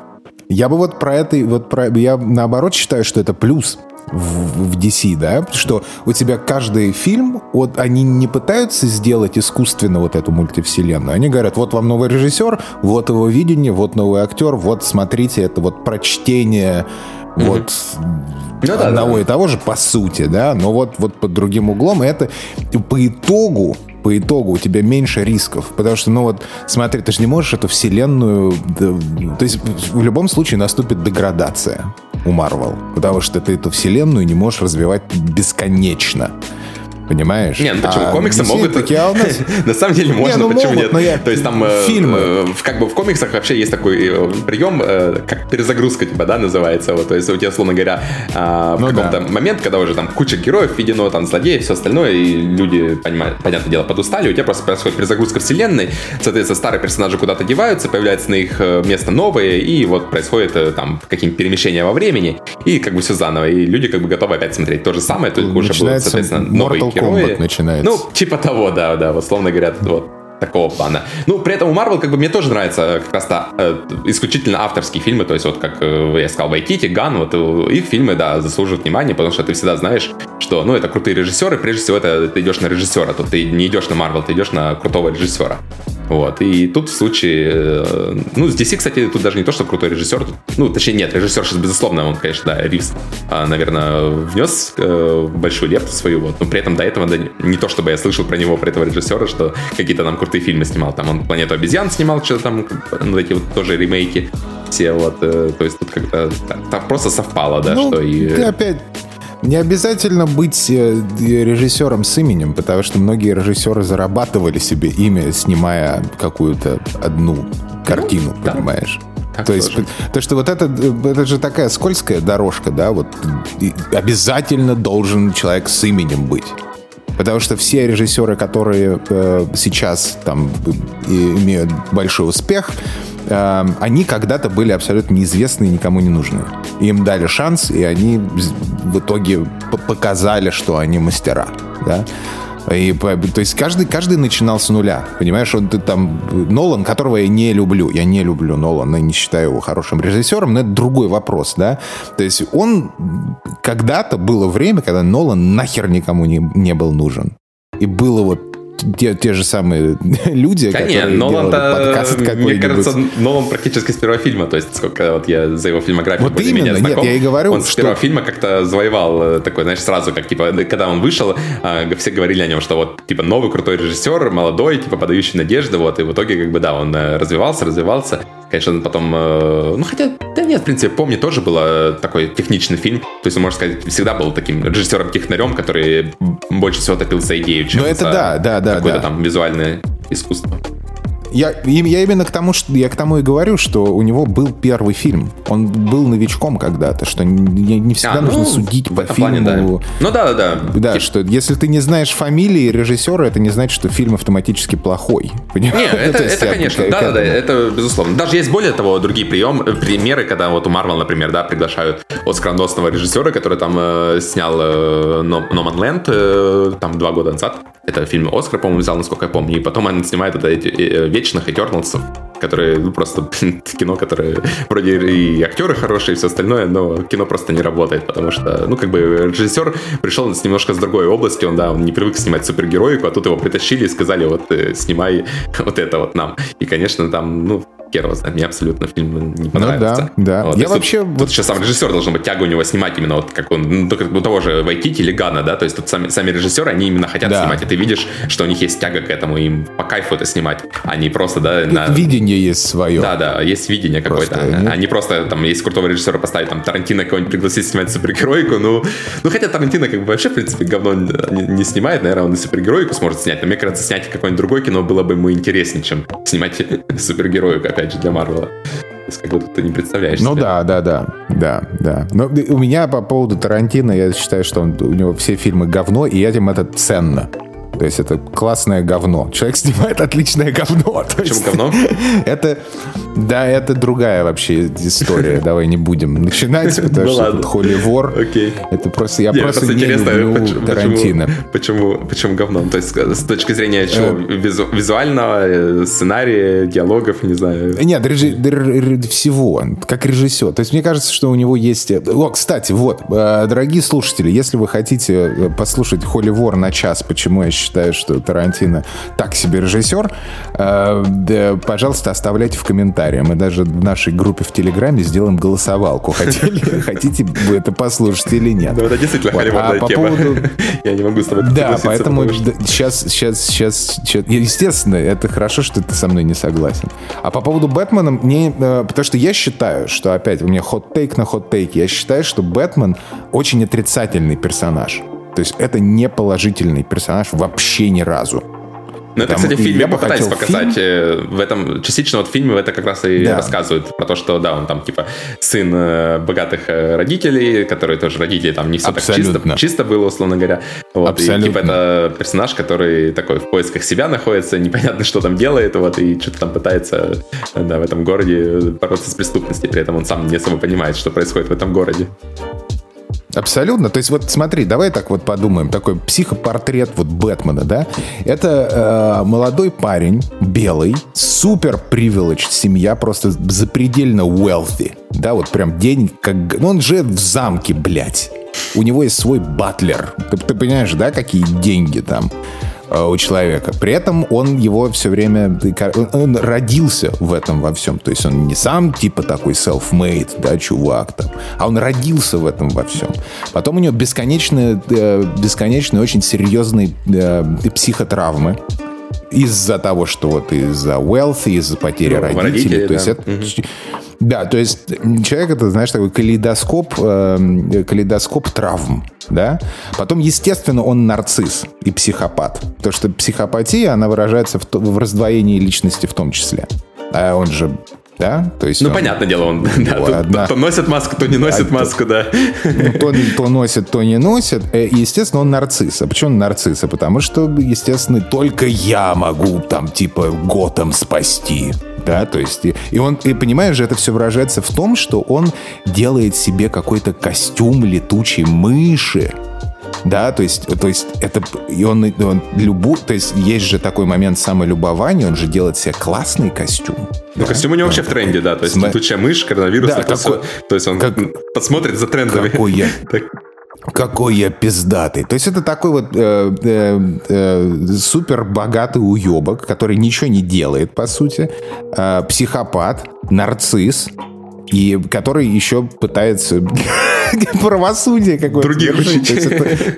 Я бы вот про это, вот про, я наоборот считаю, что это плюс в, в DC, да, что у тебя каждый фильм, вот они не пытаются сделать искусственно вот эту мультивселенную, они говорят, вот вам новый режиссер, вот его видение, вот новый актер, вот смотрите, это вот прочтение mm-hmm. вот ну, да, одного да. и того же по сути, да, но вот, вот под другим углом это по итогу по итогу у тебя меньше рисков. Потому что, ну вот, смотри, ты же не можешь эту вселенную... То есть в любом случае наступит деградация у Марвел. Потому что ты эту вселенную не можешь развивать бесконечно. Понимаешь? Не, ну почему? А комиксы могут... Такие, а у нас... На самом деле можно, не, ну, почему могут, нет? Я... То есть там... Э, Фильмы. Э, как бы в комиксах вообще есть такой э, прием, э, как перезагрузка, типа, да, называется. Вот, то есть у тебя, условно говоря, э, в ну, каком-то да. момент, когда уже там куча героев введено, там злодеи, все остальное, и люди, понимают, понятное дело, подустали, у тебя просто происходит перезагрузка вселенной, соответственно, старые персонажи куда-то деваются, появляются на их э, место новые, и вот происходит там какие-то перемещения во времени, и как бы все заново, и люди как бы готовы опять смотреть то же самое, только уже будут, соответственно, новые герои. начинается. Ну, типа того, да, да, условно говоря, вот такого плана. Ну, при этом у Marvel, как бы, мне тоже нравится э, как раз то э, исключительно авторские фильмы, то есть вот, как э, я сказал, Вайтити, Ган, вот э, их фильмы, да, заслуживают внимания, потому что ты всегда знаешь, что, ну, это крутые режиссеры, прежде всего, это ты идешь на режиссера, тут ты не идешь на Marvel, ты идешь на крутого режиссера. Вот. И тут в случае... Э, ну, с DC, кстати, тут даже не то, что крутой режиссер. Тут, ну, точнее, нет, режиссер безусловно, он, конечно, да, Ривз, а, наверное, внес большую лепту свою. Вот. Но при этом до этого, да, не то, чтобы я слышал про него, про этого режиссера, что какие-то там крутые фильмы снимал. Там он «Планету обезьян» снимал, что-то там, ну, эти вот тоже ремейки все, вот. Э, то есть тут как-то так, просто совпало, да, ну, что и... Ты опять не обязательно быть э, режиссером с именем, потому что многие режиссеры зарабатывали себе имя, снимая какую-то одну картину, ну, понимаешь? Так то есть, то, что вот это, это же такая скользкая дорожка, да, вот обязательно должен человек с именем быть. Потому что все режиссеры, которые э, сейчас там имеют большой успех, э, они когда-то были абсолютно неизвестны и никому не нужны. Им дали шанс, и они в итоге показали, что они мастера. Да? И, то есть каждый, каждый начинал с нуля. Понимаешь, он там Нолан, которого я не люблю. Я не люблю Нолана, не считаю его хорошим режиссером, но это другой вопрос, да. То есть он когда-то было время, когда Нолан нахер никому не, не был нужен. И было вот те, те же самые люди, да которые нет, Нолан подкаст Мне кажется, Нолан практически с первого фильма, то есть сколько вот я за его фильмографию вот именно, меня знаком, нет, я и говорю, он с первого фильма как-то завоевал э, такой, знаешь, сразу, как типа, когда он вышел, а, все говорили о нем, что вот типа новый крутой режиссер, молодой, типа подающий надежды, вот, и в итоге как бы да, он э, развивался, развивался, Конечно, потом... Э, ну, хотя, да нет, в принципе, помню, тоже был э, такой техничный фильм. То есть, можно сказать, всегда был таким режиссером-технарем, который больше всего топил за идею, чем ну, это за да, да, да, какое-то да. там визуальное искусство я, я именно к тому, что я к тому и говорю, что у него был первый фильм. Он был новичком когда-то, что не, не всегда а, нужно ну, судить по фильму. Плане, да. Ну да, да. Да, что если ты не знаешь фамилии режиссера, это не значит, что фильм автоматически плохой. Понимаешь? Нет, это, это, конечно, да, да, да, это безусловно. Даже есть более того другие прием, примеры, когда вот у Марвел, например, да, приглашают оскароносного режиссера, который там э, снял э, No, no Man Land э, там два года назад. Это фильм Оскар, по-моему, взял, насколько я помню. И потом он снимает это эти, э, вечных Этерналсов, которые, ну, просто кино, которое вроде и актеры хорошие, и все остальное, но кино просто не работает, потому что, ну, как бы режиссер пришел с немножко с другой области, он, да, он не привык снимать супергероику, а тут его притащили и сказали, вот, э, снимай вот это вот нам. И, конечно, там, ну, его знает, мне абсолютно фильм не понравился. Ну да, да. Вот, я вообще... Тут, вот... тут еще сам режиссер должен быть, тягу у него снимать именно вот как он, ну, как у того же Вайтити или Гана, да, то есть тут сами, сами режиссеры, они именно хотят да. снимать, и ты видишь, что у них есть тяга к этому, им по кайфу это снимать, а не просто, да... На... Видение есть свое. Да, да, есть видение какое-то, а не просто там, есть крутого режиссера поставить, там, Тарантино кого-нибудь пригласить снимать супергероику, ну, ну, хотя Тарантино как бы вообще, в принципе, говно не, не снимает, наверное, он и супергероику сможет снять, но мне кажется, снять какое-нибудь другое кино было бы ему интереснее, чем снимать супергероику, опять же, для Марвела. То есть, как будто ты не представляешь Ну себе. да, да, да, да, да. Но у меня по поводу Тарантино, я считаю, что он, у него все фильмы говно, и этим это ценно. То есть это классное говно. Человек снимает отличное говно. Почему говно? Это, да, это другая вообще история. Давай не будем начинать, потому что тут холи вор. Окей. Это просто, я просто не люблю Тарантино. Почему, почему говно? То есть с точки зрения чего? Э. Визуального, э, сценария, диалогов, не знаю. Нет, всего, как режиссер. То есть мне кажется, что у него есть... Э, о, кстати, вот, дорогие слушатели, если вы хотите послушать Холли Вор на час, почему я считаю, что Тарантино так себе режиссер, э, пожалуйста, оставляйте в комментариях. Мы даже в нашей группе в Телеграме сделаем голосовалку. Хотите вы это послушать или нет? Ну, это действительно по тема. Я не могу с тобой Да, поэтому сейчас, сейчас, сейчас, сейчас... Естественно, это хорошо, что ты со мной не согласен. А по поводу Бэтмена, мне... Э, потому что я считаю, что, опять, у меня хот-тейк на хот-тейке. Я считаю, что Бэтмен очень отрицательный персонаж. То есть это не положительный персонаж вообще ни разу. Ну, это, кстати, в фильме попытались показать. Фильм... Э, в этом частично вот в фильме это как раз и да. рассказывают про то, что да, он там типа сын э, богатых э, родителей, которые тоже родители там не все Абсолютно. так чисто, чисто было, условно говоря. Вот, Абсолютно. И типа это персонаж, который такой в поисках себя находится, непонятно, что там делает, вот, и что-то там пытается да, в этом городе бороться с преступностью, при этом он сам не особо понимает, что происходит в этом городе. Абсолютно. То есть вот смотри, давай так вот подумаем. Такой психопортрет вот Бэтмена, да? Это э, молодой парень, белый, супер привилегed семья, просто запредельно wealthy. Да, вот прям день как... Ну, он же в замке, блядь. У него есть свой батлер. Ты, ты понимаешь, да, какие деньги там? Э, у человека. При этом он его все время... Он родился в этом во всем. То есть он не сам типа такой self-made, да, чувак там, а он родился в этом во всем. Потом у него бесконечные, э, бесконечные очень серьезные э, психотравмы из-за того, что вот из-за wealth, из-за потери ну, родителей. родителей. То да. есть это, угу. Да, то есть человек это, знаешь, такой калейдоскоп, э, калейдоскоп травм, да. Потом, естественно, он нарцисс и психопат. Потому что психопатия, она выражается в, в раздвоении личности в том числе. А он же да? То есть ну, он, понятное дело, он да, то, одна... то, то носит маску, то не носит а, маску, то, да. Ну, то, то носит, то не носит. Э, и, естественно, он нарцисс. А почему он нарцисс? А потому что, естественно, только я могу там, типа, Готэм спасти да, то есть, и, и он, и понимаешь же, это все выражается в том, что он делает себе какой-то костюм летучей мыши, да, то есть, то есть это, и он, он любу, то есть есть же такой момент самолюбования, он же делает себе классный костюм. Ну, да? костюм у него вообще в тренде, да, то есть См... летучая мышь, коронавирус, да, это какой, все, то есть он как, посмотрит за трендами. Какой я, какой я пиздатый. То есть это такой вот э, э, э, супер богатый уебок, который ничего не делает, по сути. Э, психопат, нарцисс, и который еще пытается правосудие какое-то. Других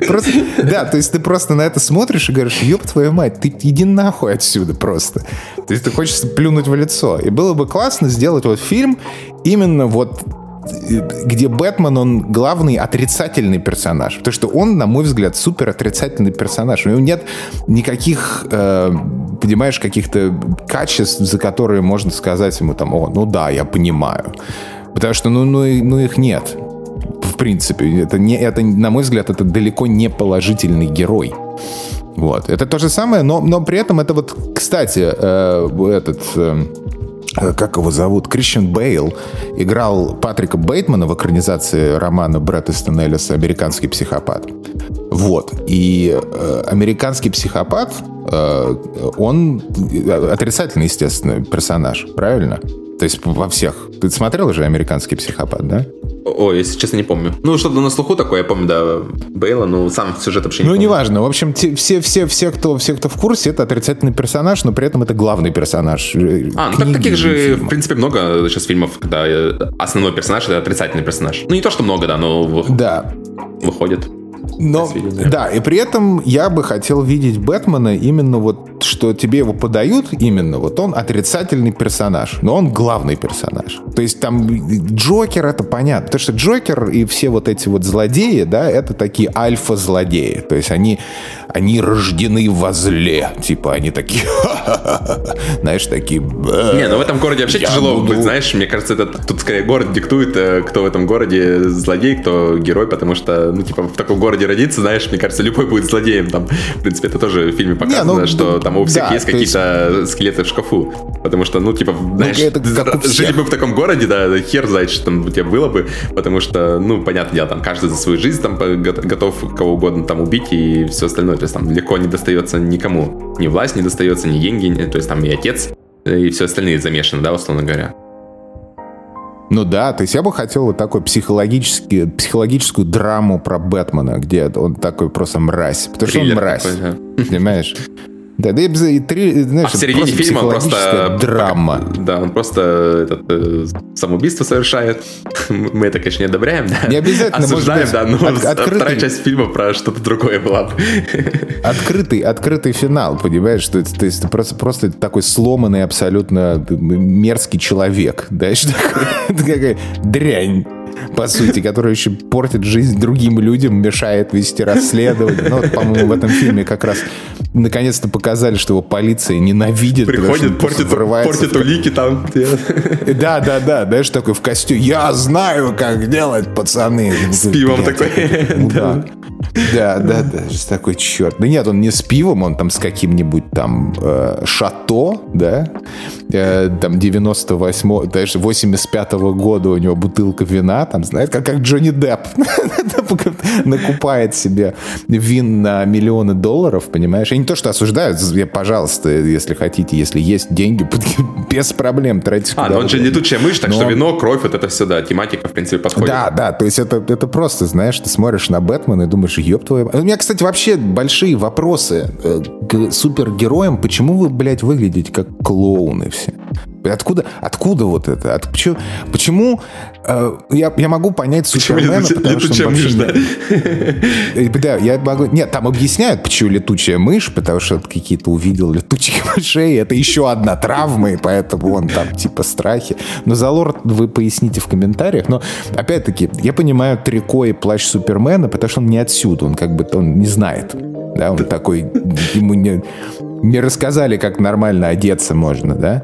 просто, Да, то есть ты просто на это смотришь и говоришь, ёб твою мать, ты иди нахуй отсюда просто. То есть ты хочешь плюнуть в лицо. И было бы классно сделать вот фильм именно вот где Бэтмен, он главный отрицательный персонаж. Потому что он, на мой взгляд, супер отрицательный персонаж. У него нет никаких, э, понимаешь, каких-то качеств, за которые можно сказать ему там, о, ну да, я понимаю. Потому что, ну, ну, ну их нет. В принципе, это, не, это, на мой взгляд, это далеко не положительный герой. Вот. Это то же самое, но, но при этом это вот, кстати, э, этот... Э, как его зовут, Кристиан Бейл играл Патрика Бейтмана в экранизации романа Брэда Стенеллиса «Американский психопат». Вот. И э, американский психопат, э, он отрицательный, естественно, персонаж, правильно? То есть во всех. Ты смотрел уже «Американский психопат», да? Ой, если честно, не помню. Ну, что-то на слуху такое, я помню, да, Бейла, но сам сюжет вообще не Ну, помню. неважно. В общем, те, все, все, все, кто, все, кто в курсе, это отрицательный персонаж, но при этом это главный персонаж. э, А, ну так таких же, фильма. в принципе, много сейчас фильмов, когда э, основной персонаж это отрицательный персонаж. Ну, не то, что много, да, но Да. выходит. Но, да, и при этом я бы хотел видеть Бэтмена именно вот, что тебе его подают именно, вот он отрицательный персонаж, но он главный персонаж. То есть там Джокер, это понятно, потому что Джокер и все вот эти вот злодеи, да, это такие альфа-злодеи. То есть они, они рождены во зле. Типа они такие, знаешь, такие... Не, ну в этом городе вообще тяжело быть, знаешь, мне кажется, это тут скорее город диктует, э, кто в этом городе злодей, кто герой, потому что, ну, типа, в таком городе родиться, знаешь, мне кажется, любой будет злодеем там. В принципе, это тоже в фильме показано, ну, что там у всех есть то есть- какие-то скелеты в шкафу. Потому что, ну, типа, знаешь, это как у жили бы в таком городе, да, хер знает, что там у тебя было бы, потому что, ну, понятное дело, там каждый за свою жизнь там го- готов кого угодно там убить и все остальное. То есть там легко не достается никому. Ни власть не достается, ни деньги, ни- то есть там и отец, и все остальные замешаны, да, условно говоря. Ну да, то есть я бы хотел вот такой психологический, психологическую драму про Бэтмена, где он такой просто мразь. Потому что он Триллер мразь. такой, да. Понимаешь? Да, да и, три, знаешь, А в середине просто фильма просто... драма. Да, он просто этот, э, самоубийство совершает. Мы это, конечно, не одобряем, да. Не обязательно, Осуждаем, быть, да, но от- открытый- вторая часть фильма про что-то другое была бы. Открытый, открытый финал, понимаешь? Что это, то есть ты просто, просто такой сломанный абсолютно мерзкий человек. Да, что такое? Дрянь по сути, которая еще портит жизнь другим людям, мешает вести расследование. Ну, вот, по-моему, в этом фильме как раз наконец-то показали, что его полиция ненавидит. Приходит, портит, портит улики там. Да, да, да, знаешь, такой в костюме. Я знаю, как делать, пацаны. С пивом Блядь, такой. мудак. Да, да, да, такой черт. Да нет, он не с пивом, он там с каким-нибудь там э, шато, да, Э, там 98 даже 85-го года у него бутылка вина, там, знаешь, как, как Джонни Депп накупает себе вин на миллионы долларов, понимаешь? И не то, что осуждают, я, пожалуйста, если хотите, если есть деньги, без проблем тратите А, ну он же угодно. летучая мышь, так Но- что вино, кровь, вот это все, да, тематика, в принципе, подходит. Да, да, то есть это, это просто, знаешь, ты смотришь на Бэтмена и думаешь, ёб твою... У меня, кстати, вообще большие вопросы э, к супергероям. Почему вы, блядь, выглядите как клоуны все? Откуда, откуда вот это? От, почему почему э, я, я могу понять Почему Супермена, летучая- потому что он мышь, да? Э, Да, я могу... Нет, там объясняют, почему летучая мышь, потому что какие-то увидел летучих мышей. Это еще одна травма, и поэтому он там типа страхи. Но за лор вы поясните в комментариях. Но, опять-таки, я понимаю трико и плащ Супермена, потому что он не отсюда, он как бы он не знает. Да, он такой... Ему не, не рассказали, как нормально одеться можно, да?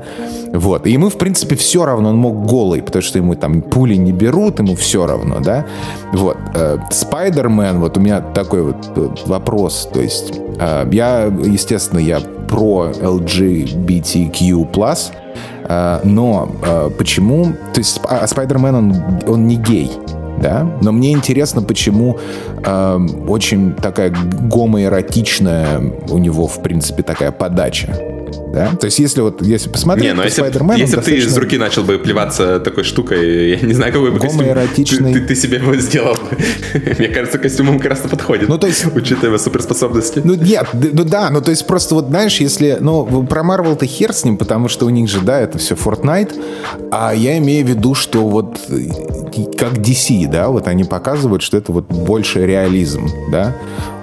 Вот. И ему, в принципе, все равно, он мог голый, потому что ему там пули не берут, ему все равно, да? Вот. Э, Спайдермен, вот у меня такой вот э, вопрос, то есть э, я, естественно, я про LGBTQ+, но почему... То есть Сп- а Спайдермен, он, он не гей, да, но мне интересно, почему э, очень такая гомоэротичная у него, в принципе, такая подача. Да? То есть, если вот если посмотреть, Не, ну то если, он если бы ты из достаточно- руки начал бы плеваться такой штукой, я не знаю, какой бы костюм Гомоэротичный. ты, ты, ты себе его сделал. Мне кажется, костюм ему как раз подходит. Ну, то есть- Учитывая суперспособности. Ну нет, ну да, ну то есть просто вот знаешь, если, ну про Марвел ты хер с ним, потому что у них же, да, это все Fortnite, а я имею в виду, что вот как DC, да, вот они показывают, что это вот больше реализм, да.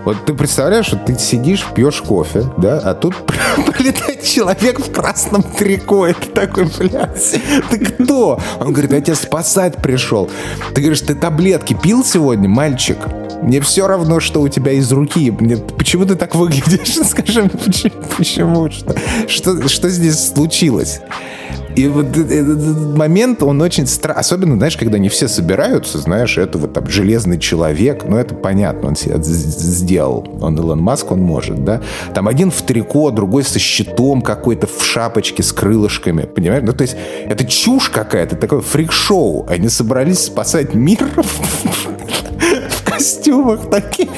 Вот ты представляешь, вот ты сидишь, пьешь кофе, да, а тут прилетает человек в красном трико, ты такой, блядь, ты кто? Он говорит, я тебя спасать пришел. Ты говоришь, ты таблетки пил сегодня, мальчик? Мне все равно, что у тебя из руки. Мне, почему ты так выглядишь? Скажи мне, почему? почему? Что, что, что здесь случилось? И вот э- этот момент, он очень странный. Особенно, знаешь, когда не все собираются, знаешь, это вот там железный человек, ну это понятно, он себя сделал. Он Илон Маск, он может, да? Там один в трико, другой со щитом какой-то, в шапочке с крылышками, понимаешь? Ну то есть это чушь какая-то, такое фрик-шоу. Они собрались спасать мир в костюмах таких.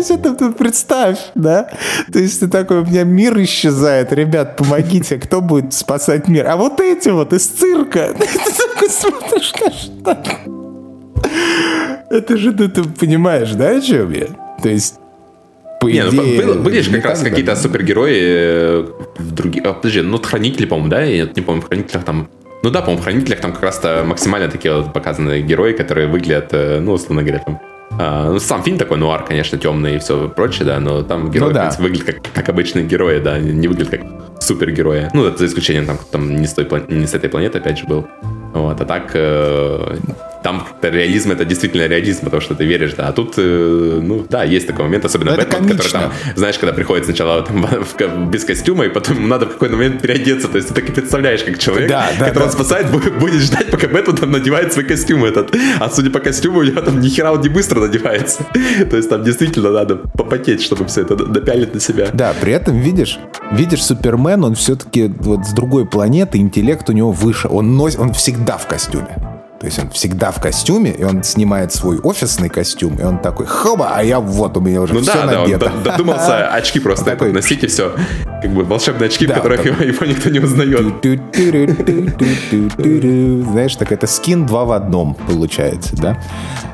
Ну, есть это ты представь, да? То есть ты такой, у меня мир исчезает, ребят, помогите, кто будет спасать мир? А вот эти вот из цирка. Ты такой смотришь, что? Это же ты, ты понимаешь, да, о чем я? То есть по не, ну, идее, ну, были же как раз какие-то супергерои э, в других... А, подожди, ну, хранители, по-моему, да? Я не помню, в хранителях там... Ну да, по-моему, в хранителях там как раз-то максимально такие вот показаны герои, которые выглядят, э, ну, условно говоря, там... А, ну, сам фильм такой нуар, конечно, темный и все прочее, да, но там герои, ну, да. в принципе, выглядят как, как обычные герои, да, не выглядят как супергерои. Ну, это за исключением там, там не, с той, не с этой планеты, опять же, был. Вот, а так, э, там реализм это действительно реализм, потому что ты веришь, да. А тут, э, ну, да, есть такой момент, особенно Бэтмен, который там, знаешь, когда приходит сначала там, в, без костюма, и потом надо в какой-то момент переодеться. То есть ты так и представляешь, как человек, да, да, которого да. спасает, будет ждать, пока Бэтмен там надевает свой костюм этот. А судя по костюму, у него там ни хера он не быстро надевается. То есть там действительно надо попотеть, чтобы все это допялить на себя. Да, при этом видишь, видишь, Супермен, он все-таки вот с другой планеты, интеллект у него выше. Он, носит, он всегда в костюме. То есть он всегда в костюме, и он снимает свой офисный костюм, и он такой, хоба, а я вот, у меня уже ну, все да, надето. Да, он додумался очки просто такой, носить и все. Как бы волшебные очки, да, в которых его, его никто не узнает. Знаешь, так это скин два в одном получается, да?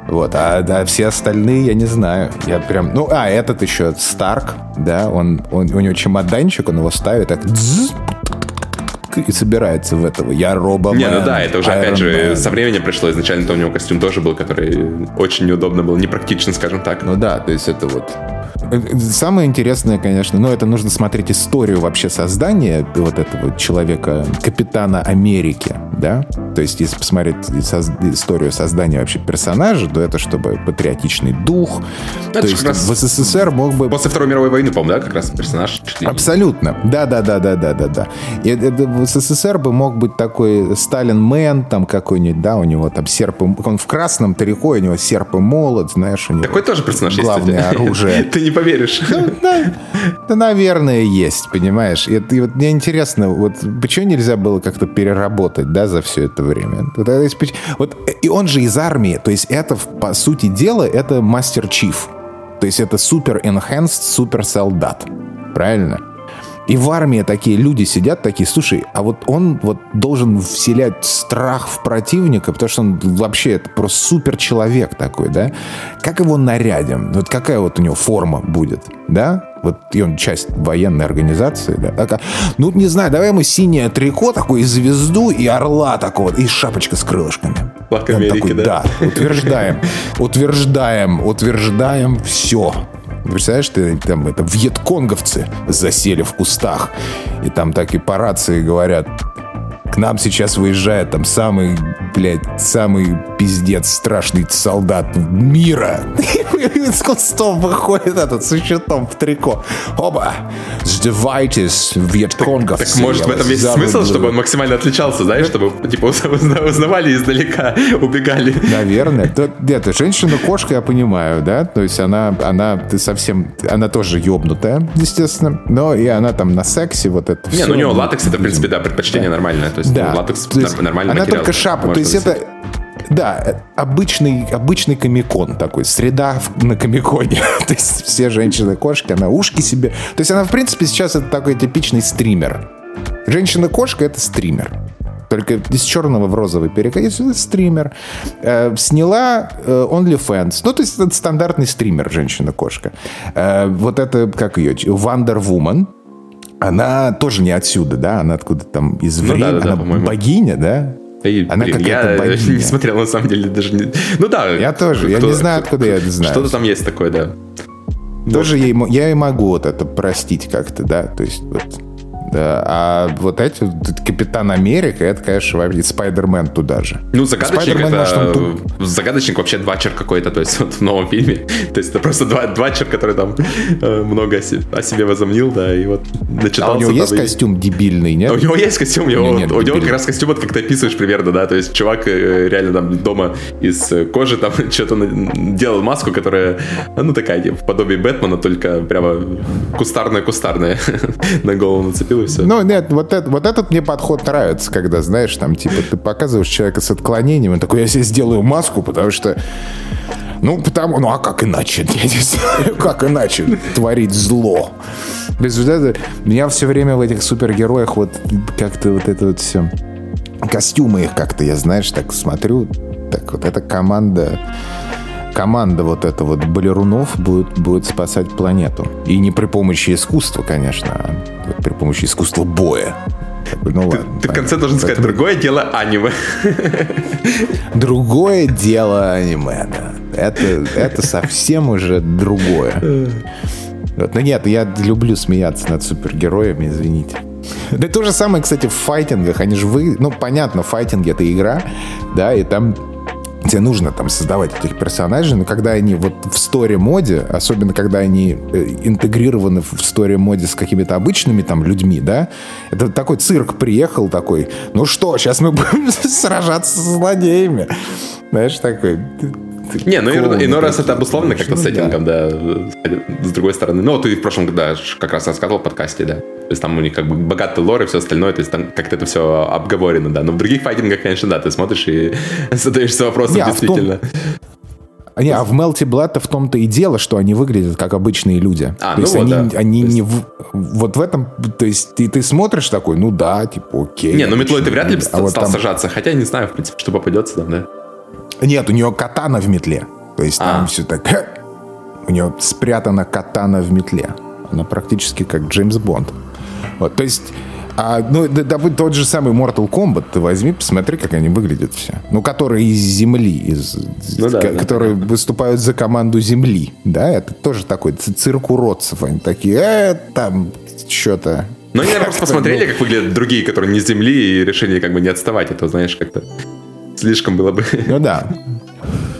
Вот, а, а все остальные, я не знаю. Я прям, ну, а, этот еще Старк, да, он, он, у него чемоданчик, он его ставит, так, и собирается в этого. Я робо Не, ну да, это уже, Iron опять же, Man. со временем пришло. Изначально-то у него костюм тоже был, который очень неудобно был, непрактичен, скажем так. Ну да, то есть это вот Самое интересное, конечно, ну, это нужно смотреть историю вообще создания вот этого человека, капитана Америки, да? То есть, если посмотреть историю создания вообще персонажа, то это чтобы патриотичный дух. Это то есть, в СССР мог бы... После Второй мировой войны, по-моему, да, как раз персонаж? Абсолютно. Да-да-да-да-да-да-да. И в СССР бы мог быть такой Сталин Мэн, там какой-нибудь, да, у него там серп и... Он в красном трико, у него серп и молот, знаешь, у него... Такой тоже персонаж Главное есть, оружие. Ты не поверишь. Да, да, наверное, есть, понимаешь. И, вот мне интересно, вот почему нельзя было как-то переработать, да, за все это время? Вот, вот, и он же из армии, то есть это, по сути дела, это мастер-чиф. То есть это супер-энхэнсд, супер-солдат. Правильно? И в армии такие люди сидят, такие, слушай, а вот он вот должен вселять страх в противника, потому что он вообще это просто супер человек такой, да? Как его нарядим? Вот какая вот у него форма будет, да? Вот и он часть военной организации, да? Такая, ну, не знаю, давай ему синее трико, такое, и звезду, и орла такого, и шапочка с крылышками. Флаг Америки, такой, да? Да, утверждаем, утверждаем, утверждаем все. Представляешь, ты там это вьетконговцы засели в кустах. И там так и по рации говорят, к нам сейчас выезжает там самый, блядь, самый пиздец страшный солдат мира. Из кустов выходит этот с щитом в трико. Оба! Сдавайтесь, вьетконговцы. Так, так может в этом есть смысл, чтобы он максимально отличался, знаешь, чтобы типа узнавали издалека, убегали. Наверное. Нет, женщина-кошка я понимаю, да? То есть она, она ты совсем, она тоже ёбнутая, естественно, но и она там на сексе вот это Не, ну у нее латекс это, в принципе, да, предпочтение нормальное. То есть да. латекс нормальный Она только шапка. То есть это да, обычный, обычный комикон такой, среда на комиконе. То есть все женщины-кошки, она ушки себе... То есть она, в принципе, сейчас это такой типичный стример. Женщина-кошка — это стример. Только из черного в розовый. Это стример. Э, сняла э, OnlyFans. Ну, то есть это стандартный стример, женщина-кошка. Э, вот это, как ее, Wonder Woman она тоже не отсюда, да? Она откуда-то там из времени. Ну, да, да, она да, богиня, да? И, она блин, я богиня. не смотрел, на самом деле, даже не... Ну да. Я тоже, я не знаю, откуда я это знаю. Что-то там есть такое, да. Тоже ей, я и могу вот это простить как-то, да, то есть вот да. А вот эти, Капитан Америка, это, конечно, вообще Спайдермен туда же. Ну, загадочник это... Может, он... Загадочник вообще двачер какой-то, то есть вот в новом фильме. То есть это просто два, двачер, который там э, много о себе, о себе возомнил, да, и вот начитался. А у него есть и... костюм дебильный, нет? А у него есть костюм, у него, нет, у него как раз костюм, вот как ты описываешь примерно, да, то есть чувак э, реально там дома из кожи там что-то делал маску, которая, ну, такая, типа, в подобии Бэтмена, только прямо кустарная-кустарная на голову нацепил все. Ну, нет, вот, это, вот этот мне подход нравится, когда, знаешь, там, типа, ты показываешь человека с отклонением, он такой, я себе сделаю маску, потому что ну, потому, ну а как иначе? Я не знаю, как иначе творить зло. Без меня все время в этих супергероях вот как-то вот это вот все костюмы их как-то, я знаешь, так смотрю, так вот эта команда команда вот эта вот балерунов будет, будет спасать планету. И не при помощи искусства, конечно, а при помощи искусства боя. Ну, ты, ладно, ты в конце должен сказать, другое дело аниме. Другое дело аниме, да. Это, это совсем уже другое. Вот. Но нет, я люблю смеяться над супергероями, извините. Да то же самое, кстати, в файтингах. Они же вы... Ну, понятно, файтинг — это игра, да, и там тебе нужно там создавать этих персонажей, но когда они вот в стори-моде, особенно когда они э, интегрированы в стори-моде с какими-то обычными там людьми, да, это такой цирк приехал такой, ну что, сейчас мы будем сражаться с злодеями. Знаешь, такой, не, ну иной раз это обусловлено как-то ну, сеттингом, да. С другой стороны. Ну, ты в прошлом, да, как раз рассказывал в подкасте, да. То есть там у них как бы богатый лор и все остальное, то есть там как-то это все обговорено, да. Но в других файтингах, конечно, да, ты смотришь и задаешься вопросом, а действительно. Не, а в Melty Blood в том-то и дело, что они выглядят как обычные люди. А, то ну есть вот, они, да. они есть... не в, вот в этом, то есть ты, ты смотришь такой, ну да, типа окей. Не, ну метлой ты вряд ли а стал вот там... сажаться, хотя не знаю, в принципе, что попадется там, да. Нет, у нее катана в метле. То есть там а. все так... У нее спрятана катана в метле. Она практически как Джеймс Бонд. Вот, то есть... А, ну, да, да, тот же самый Mortal Kombat, ты возьми, посмотри, как они выглядят все. Ну, которые из Земли, из, ну, да, которые да. выступают за команду Земли, да, это тоже такой цирк уродцев. Они такие, э, там, что-то... Ну, они, наверное, посмотрели, как выглядят другие, которые не с Земли, и решили как бы не отставать. Это, знаешь, как-то слишком было бы. Ну да.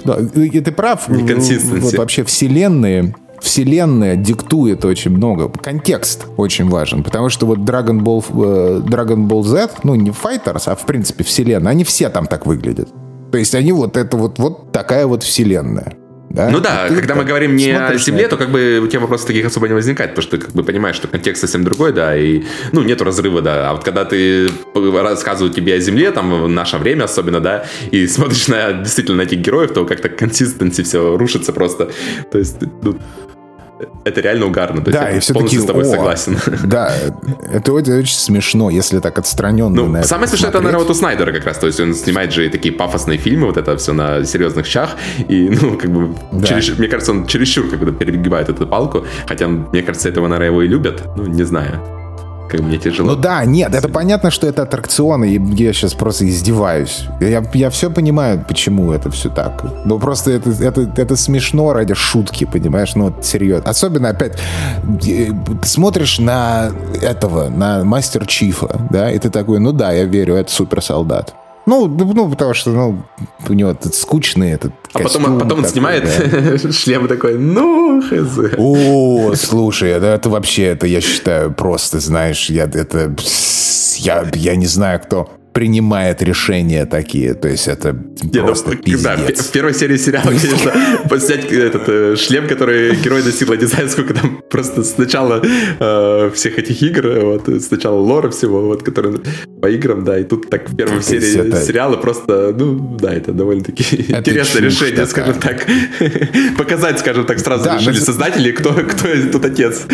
да и ты прав. Вот вообще вселенные Вселенная диктует очень много. Контекст очень важен, потому что вот Dragon Ball, э, Dragon Ball Z, ну не Fighters, а в принципе Вселенная, они все там так выглядят. То есть они вот это вот, вот такая вот Вселенная. Да? Ну да, когда мы говорим не о Земле, то как бы у тебя вопросов таких особо не возникает, потому что ты как бы понимаешь, что контекст совсем другой, да, и, ну, нету разрыва, да. А вот когда ты рассказывают тебе о Земле, там, в наше время особенно, да, и смотришь на действительно на этих героев, то как-то консистенции все рушится просто. То есть, ну, это реально угарно. То да, есть я полностью с тобой о, согласен. Да, это очень, смешно, если так отстраненно ну, Самое смешное, это, наверное, вот у Снайдера как раз. То есть он снимает же такие пафосные фильмы, вот это все на серьезных щах. И, ну, как бы, да. через, мне кажется, он чересчур как бы перегибает эту палку. Хотя, мне кажется, этого, наверное, его и любят. Ну, не знаю как мне тяжело. Ну да, нет, это понятно, что это аттракционы, и я сейчас просто издеваюсь. Я, я все понимаю, почему это все так. Но просто это, это, это смешно ради шутки, понимаешь? Ну, серьезно. Особенно, опять, ты смотришь на этого, на мастер Чифа, да, и ты такой, ну да, я верю, это суперсолдат. Ну, ну, потому что, ну, у него этот скучный этот А потом, потом он такой, снимает да. шлем такой, ну, хз. О, слушай, это, это вообще, это я считаю просто, знаешь, я, это, я, я не знаю, кто принимает решения такие. То есть это Не, ну, просто ну, пиздец. Да, в первой серии сериала, конечно, снять этот э, шлем, который герой достиг, не знаю, сколько там просто сначала э, всех этих игр, вот, сначала лора всего, вот, который по играм, да, и тут так в первой серии это... сериала просто, ну, да, это довольно-таки это интересное решение, такая. скажем так. Показать, скажем так, сразу да, решили наз... создатели, кто, кто тут отец.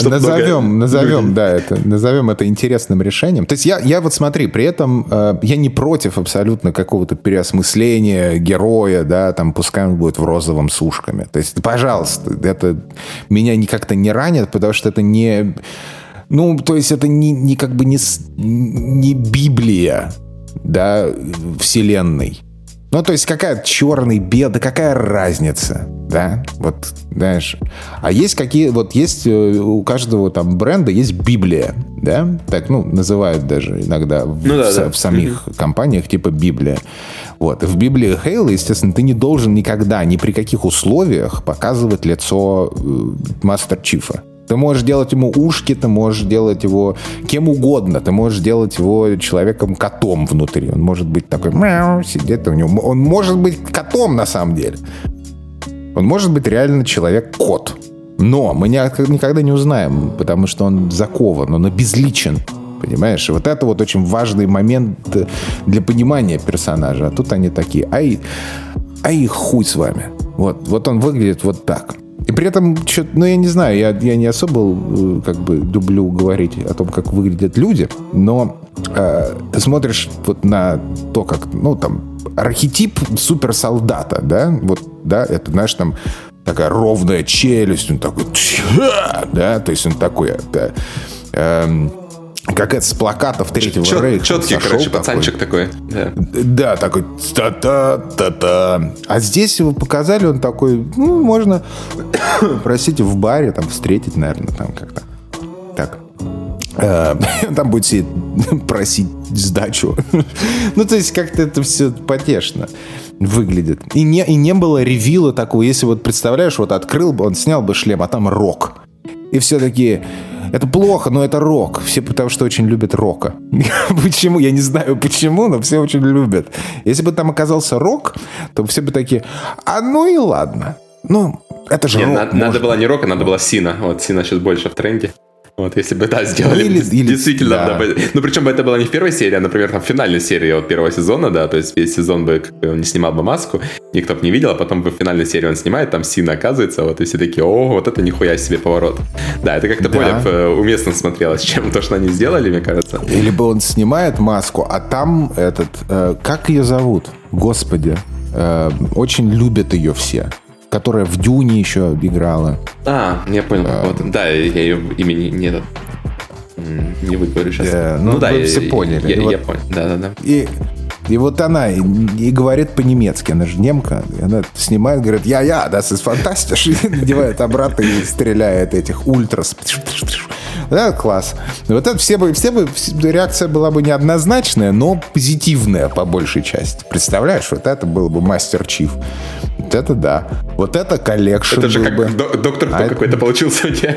назовем, много... назовем, да, это, назовем это интересным решением. То есть я, я вот смотри, при этом э, я не против абсолютно какого-то переосмысления героя, да, там, пускай он будет в розовом с ушками. То есть, пожалуйста, это меня как-то не ранит, потому что это не ну, то есть это не, не как бы не, не Библия, да, вселенной. Ну, то есть какая черный, белый, да какая разница, да? Вот, знаешь. А есть какие, вот есть э, у каждого там бренда есть Библия, да? Так, ну, называют даже иногда в, ну, да, в, да. в самих mm-hmm. компаниях типа Библия. Вот. В Библии Хейла, естественно, ты не должен никогда, ни при каких условиях показывать лицо э, Мастер Чифа. Ты можешь делать ему ушки, ты можешь делать его кем угодно. Ты можешь делать его человеком-котом внутри. Он может быть такой мяу, сидит у него. Он может быть котом на самом деле. Он может быть реально человек-кот. Но мы никогда не узнаем, потому что он закован, он обезличен. Понимаешь? И вот это вот очень важный момент для понимания персонажа. А тут они такие, ай, ай хуй с вами. Вот, вот он выглядит вот так. И при этом, ну, я не знаю, я, я не особо э, как бы люблю говорить о том, как выглядят люди, но э, смотришь вот на то, как, ну, там, архетип суперсолдата, да, вот, да, это, знаешь, там, такая ровная челюсть, он такой, да, то есть он такой, да, эм, как это с плакатов третьего Чет, рейха. Четкий, короче, такой. пацанчик такой. Да, да такой та-та-та-та. А здесь его показали, он такой, ну, можно, простите, в баре там встретить, наверное, там как-то. Так. Э, там будет сидеть, просить сдачу. ну, то есть как-то это все потешно выглядит. И не, и не было ревила такого. Если вот представляешь, вот открыл бы, он снял бы шлем, а там рок. И все такие, это плохо, но это рок. Все потому что очень любят рока. почему? Я не знаю почему, но все очень любят. Если бы там оказался рок, то все бы такие, а ну и ладно. Ну, это же Нет, рок. Надо, надо было не рок, а надо было Сина. Вот Сина сейчас больше в тренде. Вот, если бы, да, сделали или, или, действительно, да. Да, ну, причем бы это было не в первой серии, а, например, там, в финальной серии вот первого сезона, да, то есть весь сезон бы он не снимал бы маску, никто бы не видел, а потом в финальной серии он снимает, там Сина оказывается, вот, и все такие, о, вот это нихуя себе поворот. Да, это как-то да. более э, уместно смотрелось, чем то, что они сделали, мне кажется. Или бы он снимает маску, а там этот, э, как ее зовут? Господи, э, очень любят ее все которая в Дюне еще играла. А, я понял. А, вот, да, я ее имени не не выговорю сейчас. Yeah, ну, ну да, вы все поняли. Я, я, вот, понял, да-да-да. И, и вот она и, и говорит по-немецки, она же немка, и она снимает, говорит, я-я, das ist fantastisch, и надевает обратно и стреляет этих ультрас. Да, класс. Вот это все бы, все бы, реакция была бы неоднозначная, но позитивная по большей части. Представляешь, вот это был бы Master Chief. Вот это да. Вот это collection. Это же как бы. доктор кто а какой-то это... получился у тебя.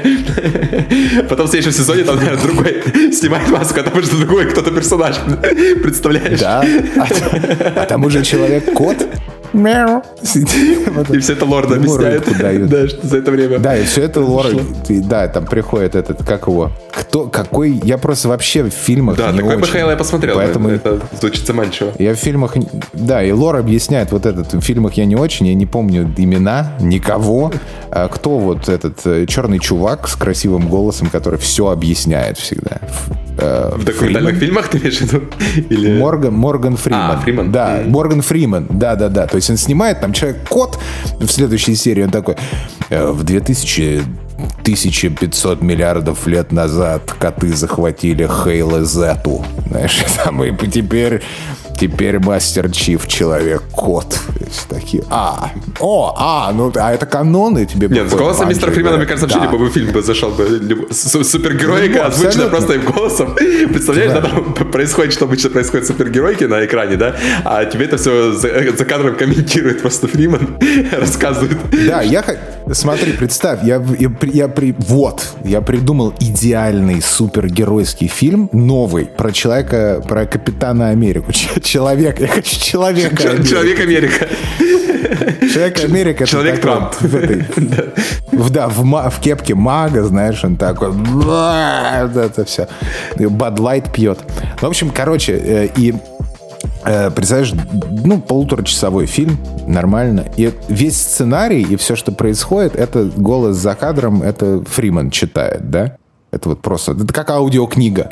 Потом в следующем сезоне там, наверное, другой снимает маску, а там уже другой кто-то персонаж. Представляешь? Да. А, а там уже человек-кот. Мяу. И все это лорд объясняет. Да, что за это время. Да, и все это лорд. Да, там приходит этот, как его? Кто, какой? Я просто вообще в фильмах Да, такой бы я посмотрел. Поэтому это звучит заманчиво. Я в фильмах... Да, и лор объясняет вот этот. В фильмах я не очень, я не помню имена, никого. А кто вот этот э, черный чувак с красивым голосом, который все объясняет всегда? Э, в документальных фильмах ты имеешь в виду? Морган, Фриман. А, Фриман. Да. Морган Фриман. Да, да, да. То есть он снимает, там человек-кот в следующей серии, он такой, «Э, в 2000 1500 миллиардов лет назад коты захватили Хейла Зету. Знаешь, там и теперь Теперь Мастер Чиф Человек-кот. Такие, а, о, а, ну, а это каноны тебе Нет, с голосом мистера Фримена, мне кажется, вообще да. любой фильм бы зашел бы. Супергероика ну, озвучена просто им голосом. Представляешь, да, там происходит, что обычно происходит супергеройки на экране, да? А тебе это все за, за кадром комментирует просто Фриман, рассказывает. Да, я смотри, представь, я, я, я при, вот, я придумал идеальный супергеройский фильм, новый, про человека, про Капитана Америку Человек. Я хочу человека. Человек Америка. Человек Америка. Человек Трамп. В, да, в, в кепке мага, знаешь, он такой. Вот это все. Бадлайт пьет. В общем, короче, э, и э, представляешь, ну, полуторачасовой фильм, нормально. И весь сценарий и все, что происходит, это голос за кадром, это Фриман читает, да? Это вот просто, это как аудиокнига.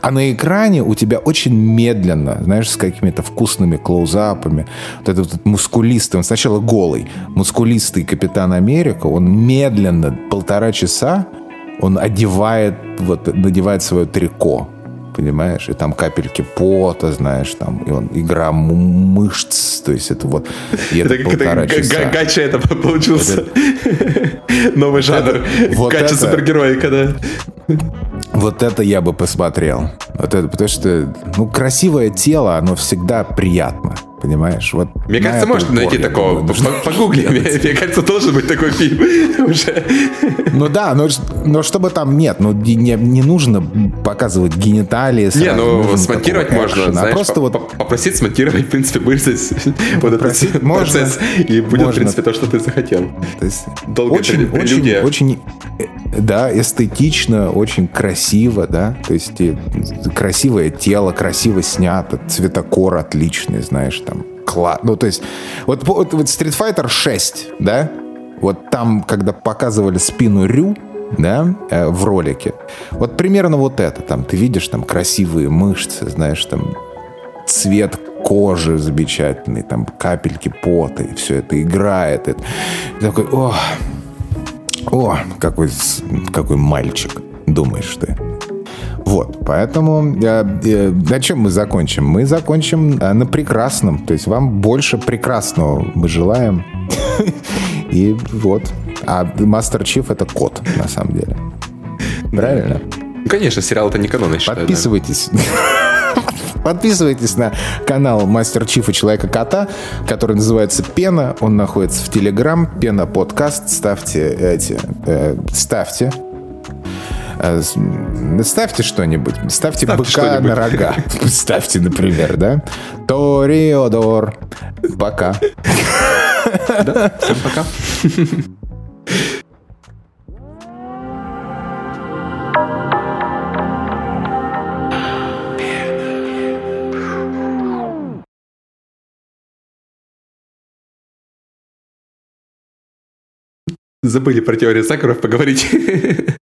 А на экране у тебя очень медленно, знаешь, с какими-то вкусными клоузапами, вот этот вот мускулистый, он сначала голый, мускулистый Капитан Америка, он медленно, полтора часа, он одевает, вот, надевает свое трико, понимаешь, и там капельки пота, знаешь, там, и он игра мышц, то есть это вот, и это, это полтора это, часа. Гача это получился. Новый жанр. Вот Гача супергероика, да. Вот это я бы посмотрел. Вот это, потому что, ну, красивое тело, оно всегда приятно. Понимаешь? Вот Мне кажется, можно найти такого. Погугли. Мне, кажется, должен быть такой фильм уже. Ну да, но, но чтобы там нет, ну не, не нужно показывать гениталии. Не, ну смонтировать можно, а знаешь, просто вот попросить смонтировать, в принципе, вырезать вот этот процесс, и будет, в принципе, то, что ты захотел. То есть долго очень, очень, очень, да, эстетично, очень красиво, да, то есть красивое тело, красиво снято, цветокор отличный, знаешь, там, класс. Ну, то есть, вот, вот, вот Street Fighter 6, да? вот там, когда показывали спину Рю, да, э, в ролике, вот примерно вот это, там, ты видишь там красивые мышцы, знаешь, там цвет кожи замечательный, там капельки пота, и все это играет. Это, и такой, о, о, какой, какой мальчик, думаешь ты. Вот, поэтому э, э, на чем мы закончим? Мы закончим э, на прекрасном. То есть вам больше прекрасного мы желаем. И вот. А Мастер Чиф это кот, на самом деле. Правильно? Конечно, сериал это не канон, я считаю. Подписывайтесь. Подписывайтесь на канал Мастер Чифа Человека-кота, который называется Пена. Он находится в Телеграм. Пена подкаст. Ставьте эти... Э, ставьте Э, ставьте что-нибудь. Ставьте, ставьте быка на рога. Ставьте, например, да? Ториодор. Пока. Да, всем пока. Забыли про теорию Сакуров поговорить.